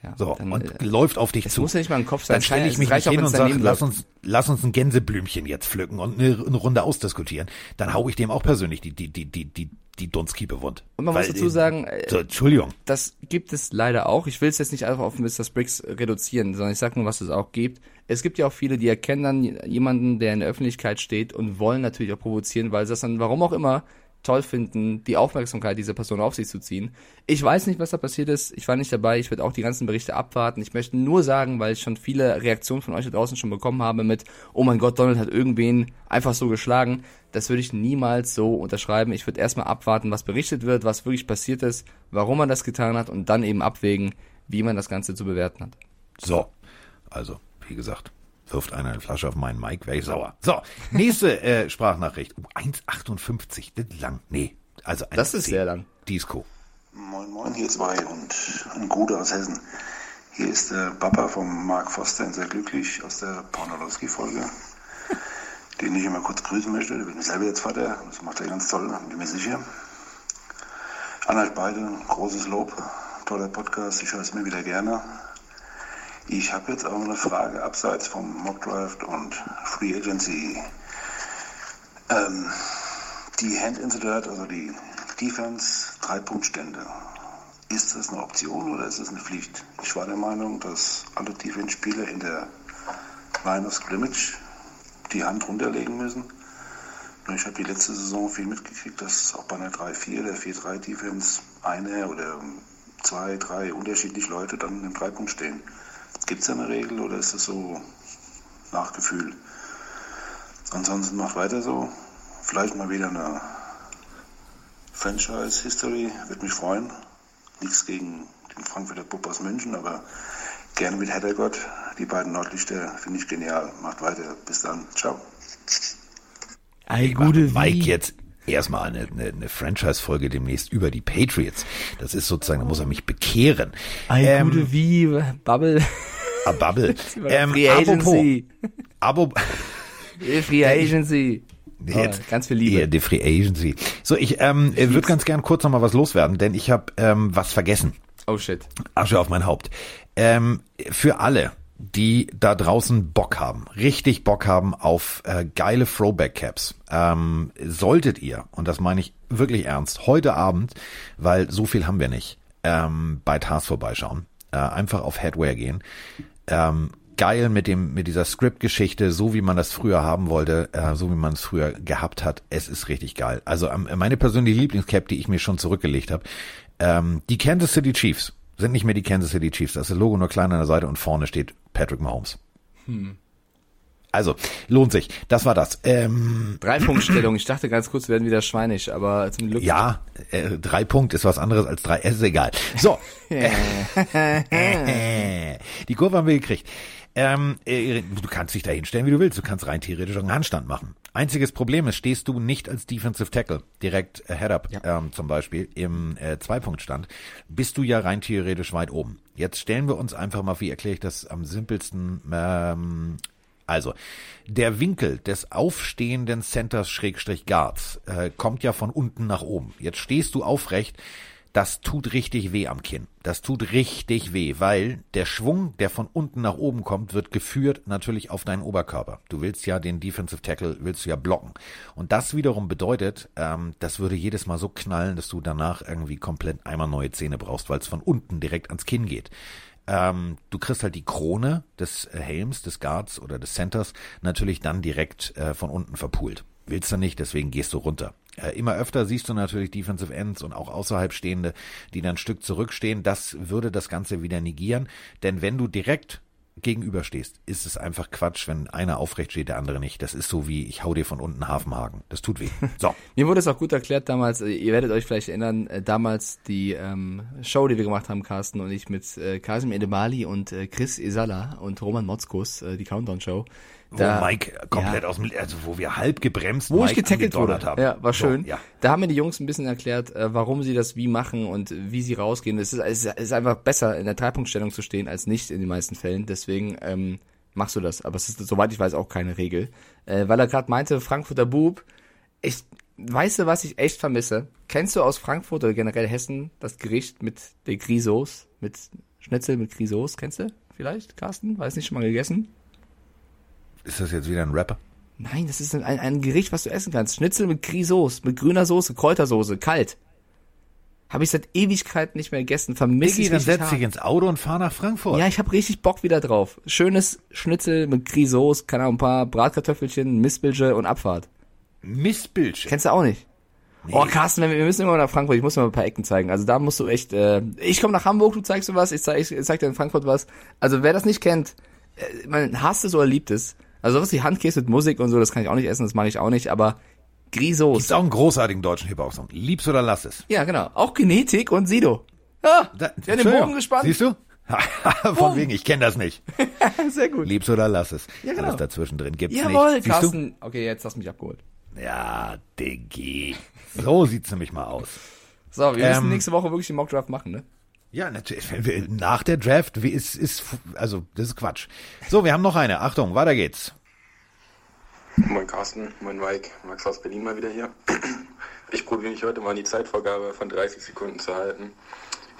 Ja, So, dann, und äh, läuft auf dich zu. muss ja nicht mal ein Kopf sein, Dann stelle ich mich nicht hin und sage, lass uns, lass uns ein Gänseblümchen jetzt pflücken und eine, eine Runde ausdiskutieren. Dann hau ich dem auch persönlich die, die, die, die, die, die Dunstkiepe wund. Und man Weil, muss dazu sagen, äh, So, Entschuldigung. das gibt es leider auch. Ich will es jetzt nicht einfach auf Mr. Spriggs reduzieren, sondern ich sage nur, was es auch gibt. Es gibt ja auch viele, die erkennen dann jemanden, der in der Öffentlichkeit steht und wollen natürlich auch provozieren, weil sie das dann, warum auch immer, toll finden, die Aufmerksamkeit dieser Person auf sich zu ziehen. Ich weiß nicht, was da passiert ist. Ich war nicht dabei. Ich werde auch die ganzen Berichte abwarten. Ich möchte nur sagen, weil ich schon viele Reaktionen von euch da draußen schon bekommen habe mit, oh mein Gott, Donald hat irgendwen einfach so geschlagen. Das würde ich niemals so unterschreiben. Ich würde erstmal abwarten, was berichtet wird, was wirklich passiert ist, warum man das getan hat und dann eben abwägen, wie man das Ganze zu bewerten hat. So, also, wie gesagt, wirft einer eine Flasche auf meinen Mic, wäre ich sauer. So, nächste äh, Sprachnachricht. Oh, 1,58, das ist lang. Nee, also Das ist 1,10. sehr lang. Disco. Moin Moin, hier zwei und ein Guter aus Hessen. Hier ist der Papa von Mark Foster in sehr glücklich aus der Pornolowski-Folge, <laughs> den ich immer kurz grüßen möchte. Ich bin selber jetzt Vater, das macht er ganz toll, bin mir sicher. An euch beide, großes Lob, toller Podcast, ich höre es mir wieder gerne. Ich habe jetzt auch eine Frage abseits vom Mock Draft und Free Agency. Ähm, die Hand in the Dirt, also die Defense, drei Punktstände. Ist das eine Option oder ist das eine Pflicht? Ich war der Meinung, dass alle Defense-Spieler in der Line of Scrimmage die Hand runterlegen müssen. Nur ich habe die letzte Saison viel mitgekriegt, dass auch bei einer 3-4 oder 4-3 Defense eine oder zwei, drei unterschiedliche Leute dann im Dreipunkt stehen. Gibt es da eine Regel oder ist das so nach Gefühl? Ansonsten macht weiter so. Vielleicht mal wieder eine Franchise-History, würde mich freuen. Nichts gegen den Frankfurter Bub aus München, aber gerne mit Heddergott. Die beiden Nordlichter finde ich genial. Macht weiter. Bis dann. Ciao. Ei, gute Mike jetzt erstmal eine, eine, eine Franchise-Folge demnächst über die Patriots. Das ist sozusagen, da muss er mich bekehren. Ei, Ähm, gute Wie. Bubble. Ah, Bubble. <laughs> ähm, Free Agency. Abo, Free Agency. Jetzt, Oh, ganz viel Liebe. Ja, die Free Agency. So, ich ähm, würde ganz gern kurz noch mal was loswerden, denn ich habe ähm, was vergessen. Oh shit. Asche auf mein Haupt. Ähm, für alle, die da draußen Bock haben, richtig Bock haben auf äh, geile Throwback-Caps, ähm, solltet ihr, und das meine ich wirklich ernst, heute Abend, weil so viel haben wir nicht, ähm, bei Tars vorbeischauen, äh, einfach auf Headwear gehen. Ähm, geil mit dem mit dieser Script-Geschichte, so wie man das früher haben wollte, äh, so wie man es früher gehabt hat. Es ist richtig geil. Also ähm, meine persönliche Lieblingscap, die ich mir schon zurückgelegt habe, ähm, die Kansas City Chiefs sind nicht mehr die Kansas City Chiefs. Das ist das Logo nur klein an der Seite und vorne steht Patrick Mahomes. Also lohnt sich. Das war das. Ähm, Drei-Punkt-Stellung. Ich dachte ganz kurz, wir werden wieder schweinisch, aber zum Glück. ja, äh, drei Punkt ist was anderes als drei. Es ist egal. So. <laughs> <laughs> Die Kurve haben wir gekriegt. Ähm, äh, du kannst dich da hinstellen, wie du willst. Du kannst rein theoretisch einen Handstand machen. Einziges Problem ist, stehst du nicht als Defensive Tackle, direkt äh, Head-Up ähm, zum Beispiel, im äh, Zwei-Punkt-Stand, bist du ja rein theoretisch weit oben. Jetzt stellen wir uns einfach mal, wie erkläre ich das am simpelsten, ähm, also, der Winkel des aufstehenden Centers Schrägstrich Guards äh, kommt ja von unten nach oben. Jetzt stehst du aufrecht. Das tut richtig weh am Kinn. Das tut richtig weh, weil der Schwung, der von unten nach oben kommt, wird geführt natürlich auf deinen Oberkörper. Du willst ja den Defensive Tackle, willst du ja blocken. Und das wiederum bedeutet, ähm, das würde jedes Mal so knallen, dass du danach irgendwie komplett einmal neue Zähne brauchst, weil es von unten direkt ans Kinn geht. Ähm, du kriegst halt die Krone des äh, Helms, des Guards oder des Centers natürlich dann direkt äh, von unten verpult. Willst du nicht, deswegen gehst du runter. Äh, immer öfter siehst du natürlich Defensive Ends und auch außerhalb stehende, die dann ein Stück zurückstehen. Das würde das Ganze wieder negieren, denn wenn du direkt gegenüberstehst, ist es einfach Quatsch, wenn einer aufrecht steht, der andere nicht. Das ist so wie, ich hau dir von unten Hafenhaken. Das tut weh. <laughs> So. Mir wurde es auch gut erklärt damals, äh, ihr werdet euch vielleicht erinnern, äh, damals die ähm, Show, die wir gemacht haben, Carsten und ich mit äh, Kasim Edemali und äh, Chris Isala und Roman Motzkus, äh, die Countdown-Show. Wo Mike komplett aus dem, also wo wir halb gebremst Wo Mike ich getackelt wurde. haben. Ja, war schön. So, ja. Da haben mir die Jungs ein bisschen erklärt, äh, warum sie das wie machen und wie sie rausgehen. Es ist, es ist einfach besser, in der Dreipunktstellung zu stehen, als nicht in den meisten Fällen. Deswegen ähm, machst du das. Aber es ist, soweit ich weiß, auch keine Regel. Äh, weil er gerade meinte, Frankfurter Bub, ich, weißt du, was ich echt vermisse? Kennst du aus Frankfurt oder generell Hessen das Gericht mit den Grisos? Mit Schnitzel mit Grisos? Kennst du vielleicht, Carsten? Weiß nicht, schon mal gegessen? Ist das jetzt wieder ein Rapper? Nein, das ist ein, ein Gericht, was du essen kannst. Schnitzel mit Grisauce, mit grüner Soße, Kräutersoße, kalt. Habe ich seit Ewigkeiten nicht mehr gegessen. Vermisse ich dann setz dich ins Auto und fahr nach Frankfurt. Ja, ich habe richtig Bock wieder drauf. Schönes Schnitzel mit Grisauce, keine Ahnung, ein paar Bratkartoffelchen, Mistbilge und Abfahrt. Mistbildchen. Kennst du auch nicht? Oh, Carsten, wir müssen immer nach Frankfurt. Ich muss mal ein paar Ecken zeigen. Also da musst du echt. Äh, ich komme nach Hamburg, du zeigst mir was. Ich zeig, ich zeig dir in Frankfurt was. Also wer das nicht kennt, äh, man hasst es oder liebt es. Also was wie Handkäse mit Musik und so, das kann ich auch nicht essen, das mache ich auch nicht. Aber Grisauce. Gibt's auch einen großartigen deutschen Hip-Hop-Song. Lieb's oder lass es. Ja, genau. Auch Genetik und Sido. Ja, Da, der den. Bogen gespannt. Siehst du? <laughs> Von wegen, ich kenne das nicht. <laughs> Sehr gut. Lieb's oder lass es. Ja, genau. Alles dazwischen drin gibt's Jawohl, nicht. Carsten. Okay, jetzt hast du mich abgeholt. Ja, Diggi. So sieht's nämlich mal aus. So, wir müssen Ähm, nächste Woche wirklich den Mockdraft machen, ne? Ja, natürlich. Nach der Draft wie ist, ist, also, das ist Quatsch. So, wir haben noch eine. Achtung, weiter geht's. Moin Carsten, moin Mike, Max aus Berlin mal wieder hier. Ich probiere mich heute mal an die Zeitvorgabe von 30 Sekunden zu halten.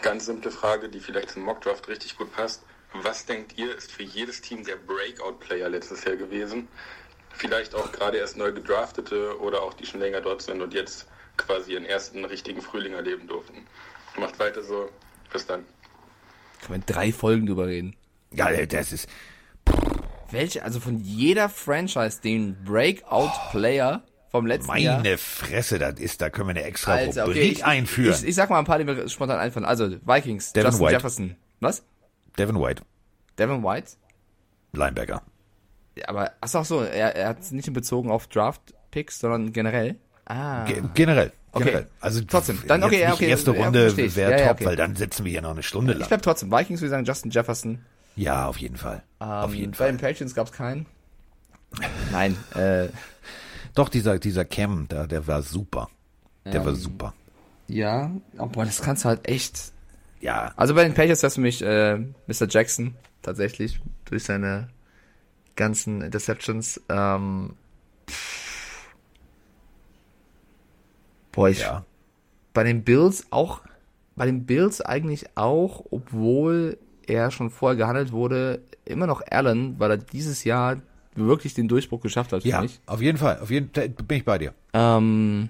Ganz simple Frage, die vielleicht zum Mockdraft richtig gut passt. Was denkt ihr, ist für jedes Team der Breakout-Player letztes Jahr gewesen? vielleicht auch gerade erst neu gedraftete oder auch die schon länger dort sind und jetzt quasi ihren ersten richtigen Frühling erleben durften. Macht weiter so. Bis dann. Kann man drei Folgen drüber reden. Ja, das ist. Welche, also von jeder Franchise den Breakout-Player vom letzten Meine Jahr. Fresse, das ist, da können wir eine extra Also, okay, Rubrik ich, einführen. Ich, ich sag mal ein paar, die mir spontan einfallen. Also, Vikings, Devin Justin White. Jefferson. Was? Devin White, Devin White? Linebacker. Ja, aber, ach so, er, er hat es nicht bezogen auf Draft-Picks, sondern generell. Ah. Ge generell. Okay. generell. Also Trotzdem. Dann, okay, ja, okay, erste ja, Runde ich. wäre Ja, ja, top, okay. weil dann sitzen wir hier noch eine Stunde Ich lang. bleib trotzdem. Vikings würde ich sagen Justin Jefferson. Ja, auf jeden Fall. auf Ähm, jeden Bei Fall. den Patriots gab's keinen. Nein, äh, Doch, dieser, dieser Cam, da, der war super. Der Ähm, war super. ja, aber das kannst du halt echt. Ja, Also bei den Patriots hast du mich äh, Mr. Jackson tatsächlich durch seine ganzen Interceptions. Ähm, boah, ich ja. bei den Bills auch, bei den Bills eigentlich auch, obwohl er schon vorher gehandelt wurde, immer noch Allen, weil er dieses Jahr wirklich den Durchbruch geschafft hat für Ja, mich. auf jeden Fall. Auf jeden Fall bin ich bei dir. Ähm,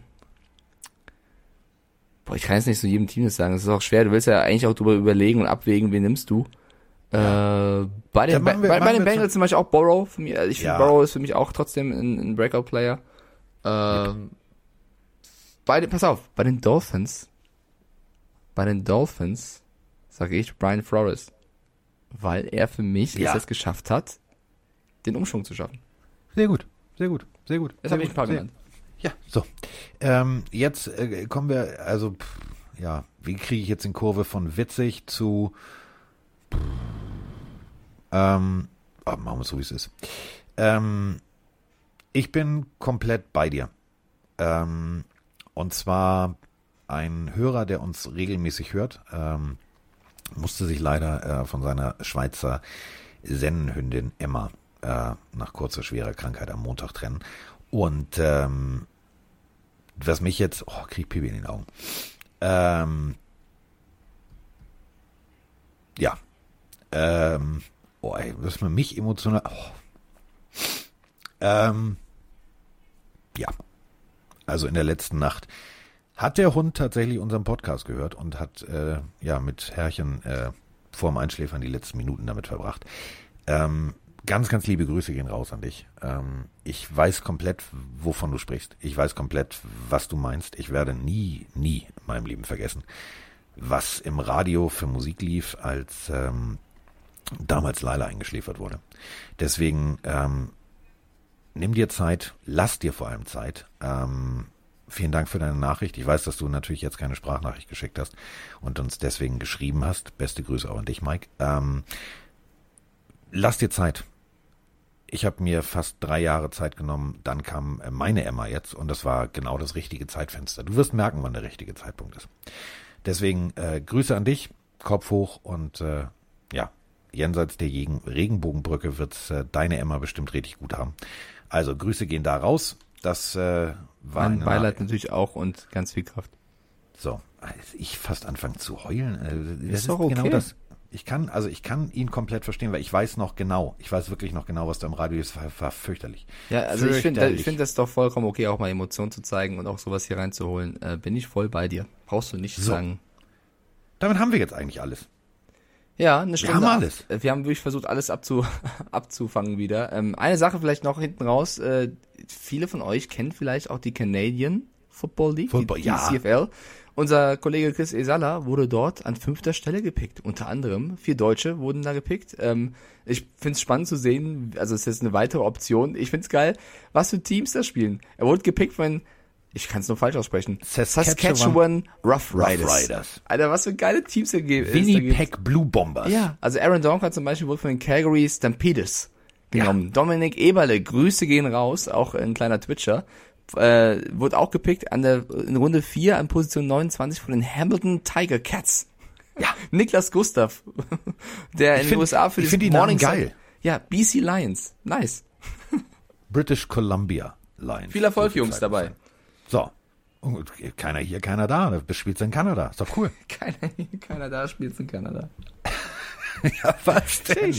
boah, ich kann jetzt nicht so jedem Team das sagen. Das ist auch schwer. Du willst ja eigentlich auch drüber überlegen und abwägen, wen nimmst du. Äh, bei den, Dann machen wir- bei, bei den Bengals zum Beispiel auch Borrow. Für mich, also ich finde Ja. Borrow ist für mich auch trotzdem ein, ein Breakout-Player. Ähm, bei den, pass auf, bei den Dolphins, bei den Dolphins sage ich Brian Flores, weil er für mich Ja. es jetzt geschafft hat, den Umschwung zu schaffen. Sehr gut. Sehr gut. Sehr gut. Jetzt habe ich ein paar genannt. Ja, so. Ähm, jetzt äh, kommen wir, also, pff, ja, wie kriege ich jetzt den Kurve von witzig zu, pff, ähm, oh, machen wir es so, wie es ist. Ähm, ich bin komplett bei dir. Ähm, und zwar ein Hörer, der uns regelmäßig hört, ähm, musste sich leider äh, von seiner Schweizer Sennenhündin Emma äh, nach kurzer schwerer Krankheit am Montag trennen. Und ähm, was mich jetzt, oh, krieg Pipi in den Augen. Ähm, ja. Ähm, oh, ey, was man mich emotional. Oh. Ähm, ja. Also in der letzten Nacht hat der Hund tatsächlich unseren Podcast gehört und hat äh, ja mit Herrchen äh, vorm Einschläfern die letzten Minuten damit verbracht. Ähm, ganz, ganz liebe Grüße gehen raus an dich. Ähm, ich weiß komplett, wovon du sprichst. Ich weiß komplett, was du meinst. Ich werde nie, nie in meinem Leben vergessen, was im Radio für Musik lief, als ähm, damals Laila eingeschläfert wurde. Deswegen ähm, nimm dir Zeit, lass dir vor allem Zeit. Ähm, vielen Dank für deine Nachricht. Ich weiß, dass du natürlich jetzt keine Sprachnachricht geschickt hast und uns deswegen geschrieben hast. Beste Grüße auch an dich, Mike. Ähm, lass dir Zeit. Ich habe mir fast drei Jahre Zeit genommen, dann kam äh, meine Emma jetzt und das war genau das richtige Zeitfenster. Du wirst merken, wann der richtige Zeitpunkt ist. Deswegen äh, Grüße an dich, Kopf hoch und äh, ja, jenseits der Regenbogenbrücke wird's äh, deine Emma bestimmt richtig gut haben. Also Grüße gehen da raus. Das äh, war Mein Beileid natürlich auch und ganz viel Kraft. So, als ich fast anfange zu heulen. äh, Das Ist doch okay. genau das. Ich kann, also ich kann ihn komplett verstehen, weil ich weiß noch genau, ich weiß wirklich noch genau, was da im Radio ist, war, war fürchterlich. Ja, also ich finde Fürchterlich. ich finde das doch vollkommen okay, auch mal Emotionen zu zeigen und auch sowas hier reinzuholen. Äh, bin ich voll bei dir. Brauchst du nicht So. sagen. Damit haben wir jetzt eigentlich alles. Ja, eine Stunde. haben ab- alles. äh, Wir haben wirklich versucht, alles abzu, <laughs> abzufangen wieder. Ähm, eine Sache vielleicht noch hinten raus. Äh, viele von euch kennen vielleicht auch die Canadian Football League, Football, die, die ja. CFL. Unser Kollege Chris Esala wurde dort an fünfter Stelle gepickt. Unter anderem vier Deutsche wurden da gepickt. Ähm, ich finde es spannend zu sehen, also es ist jetzt eine weitere Option. Ich finde es geil, was für Teams da spielen. Er wurde gepickt von, ich kann es nur falsch aussprechen, Saskatchewan Rough Rough Riders. Riders. Alter, was für geile Teams da gibt. Winnipeg Blue Bombers. Ja, also Aaron Donker zum Beispiel wurde von den Calgary Stampeders genommen. Dominik Eberle, Grüße gehen raus, auch ein kleiner Twitcher. Äh, wurde auch gepickt an der in Runde 4 an Position 29 von den Hamilton Tiger Cats. Ja. <laughs> Niklas Gustav, der Ich in den USA für die Namen Morning Sun- geil. Ja, BC Lions. Nice. British Columbia Lions. Viel Erfolg, Jungs, dabei. sein. So. Und keiner hier, keiner da. Du spielst in Kanada. Ist doch cool. <laughs> Keiner, keiner da spielt in Kanada. <laughs> ja, was denn?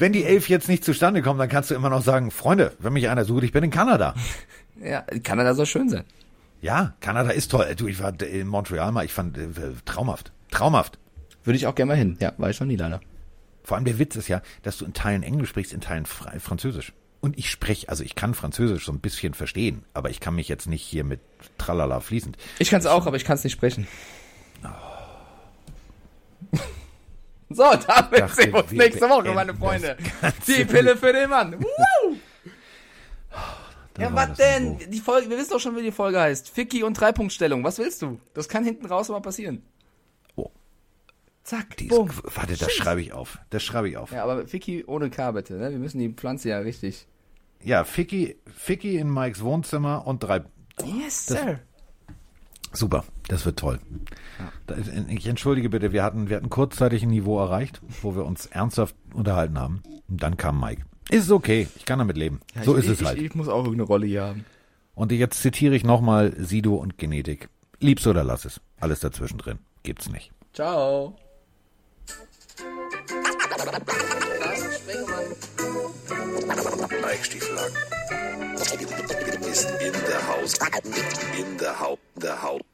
wenn die elf jetzt nicht zustande kommen, dann kannst du immer noch sagen, Freunde, wenn mich einer sucht, ich bin in Kanada. <laughs> Ja, Kanada soll schön sein. Ja, Kanada ist toll. Du, ich war in Montreal mal, ich fand äh, traumhaft. Traumhaft. Würde ich auch gerne mal hin. Ja, war ich noch nie leider. Vor allem der Witz ist ja, dass du in Teilen Englisch sprichst, in Teilen Fra Französisch. Und ich spreche, also ich kann Französisch so ein bisschen verstehen, aber ich kann mich jetzt nicht hier mit Tralala fließend. Ich kann es auch, aber ich kann es nicht sprechen. So, damit Dachte, sehen wir uns nächste Woche, meine Freunde. Die <laughs> Pille für den Mann. <laughs> Woo! Ja, was denn? Niveau. Die Folge, wir wissen doch schon, wie die Folge heißt. Ficky und Dreipunktstellung. Was willst du? Das kann hinten raus mal passieren. Oh. Zack, Die ist, bumm. warte, das schreibe ich auf. Das schreibe ich auf. Ja, aber Ficky ohne K bitte, ne? Wir müssen die Pflanze ja richtig. Ja, Ficky, Ficky in Mikes Wohnzimmer und drei. Yes, sir. Super, das wird toll. Da ist- Ich entschuldige bitte, wir hatten, wir hatten kurzzeitig ein Niveau erreicht, wo wir uns ernsthaft unterhalten haben. Und dann kam Mike. Ist okay, ich kann damit leben. so ich, ist es ich, halt. Ich, ich muss auch irgendeine Rolle hier haben. Und jetzt zitiere ich nochmal Sido und Genetik. Lieb's oder lass es. Alles dazwischen drin. Gibt's nicht. Ciao. Mike Stieflagen ist in der Haus. In der Haupt, der Haupt.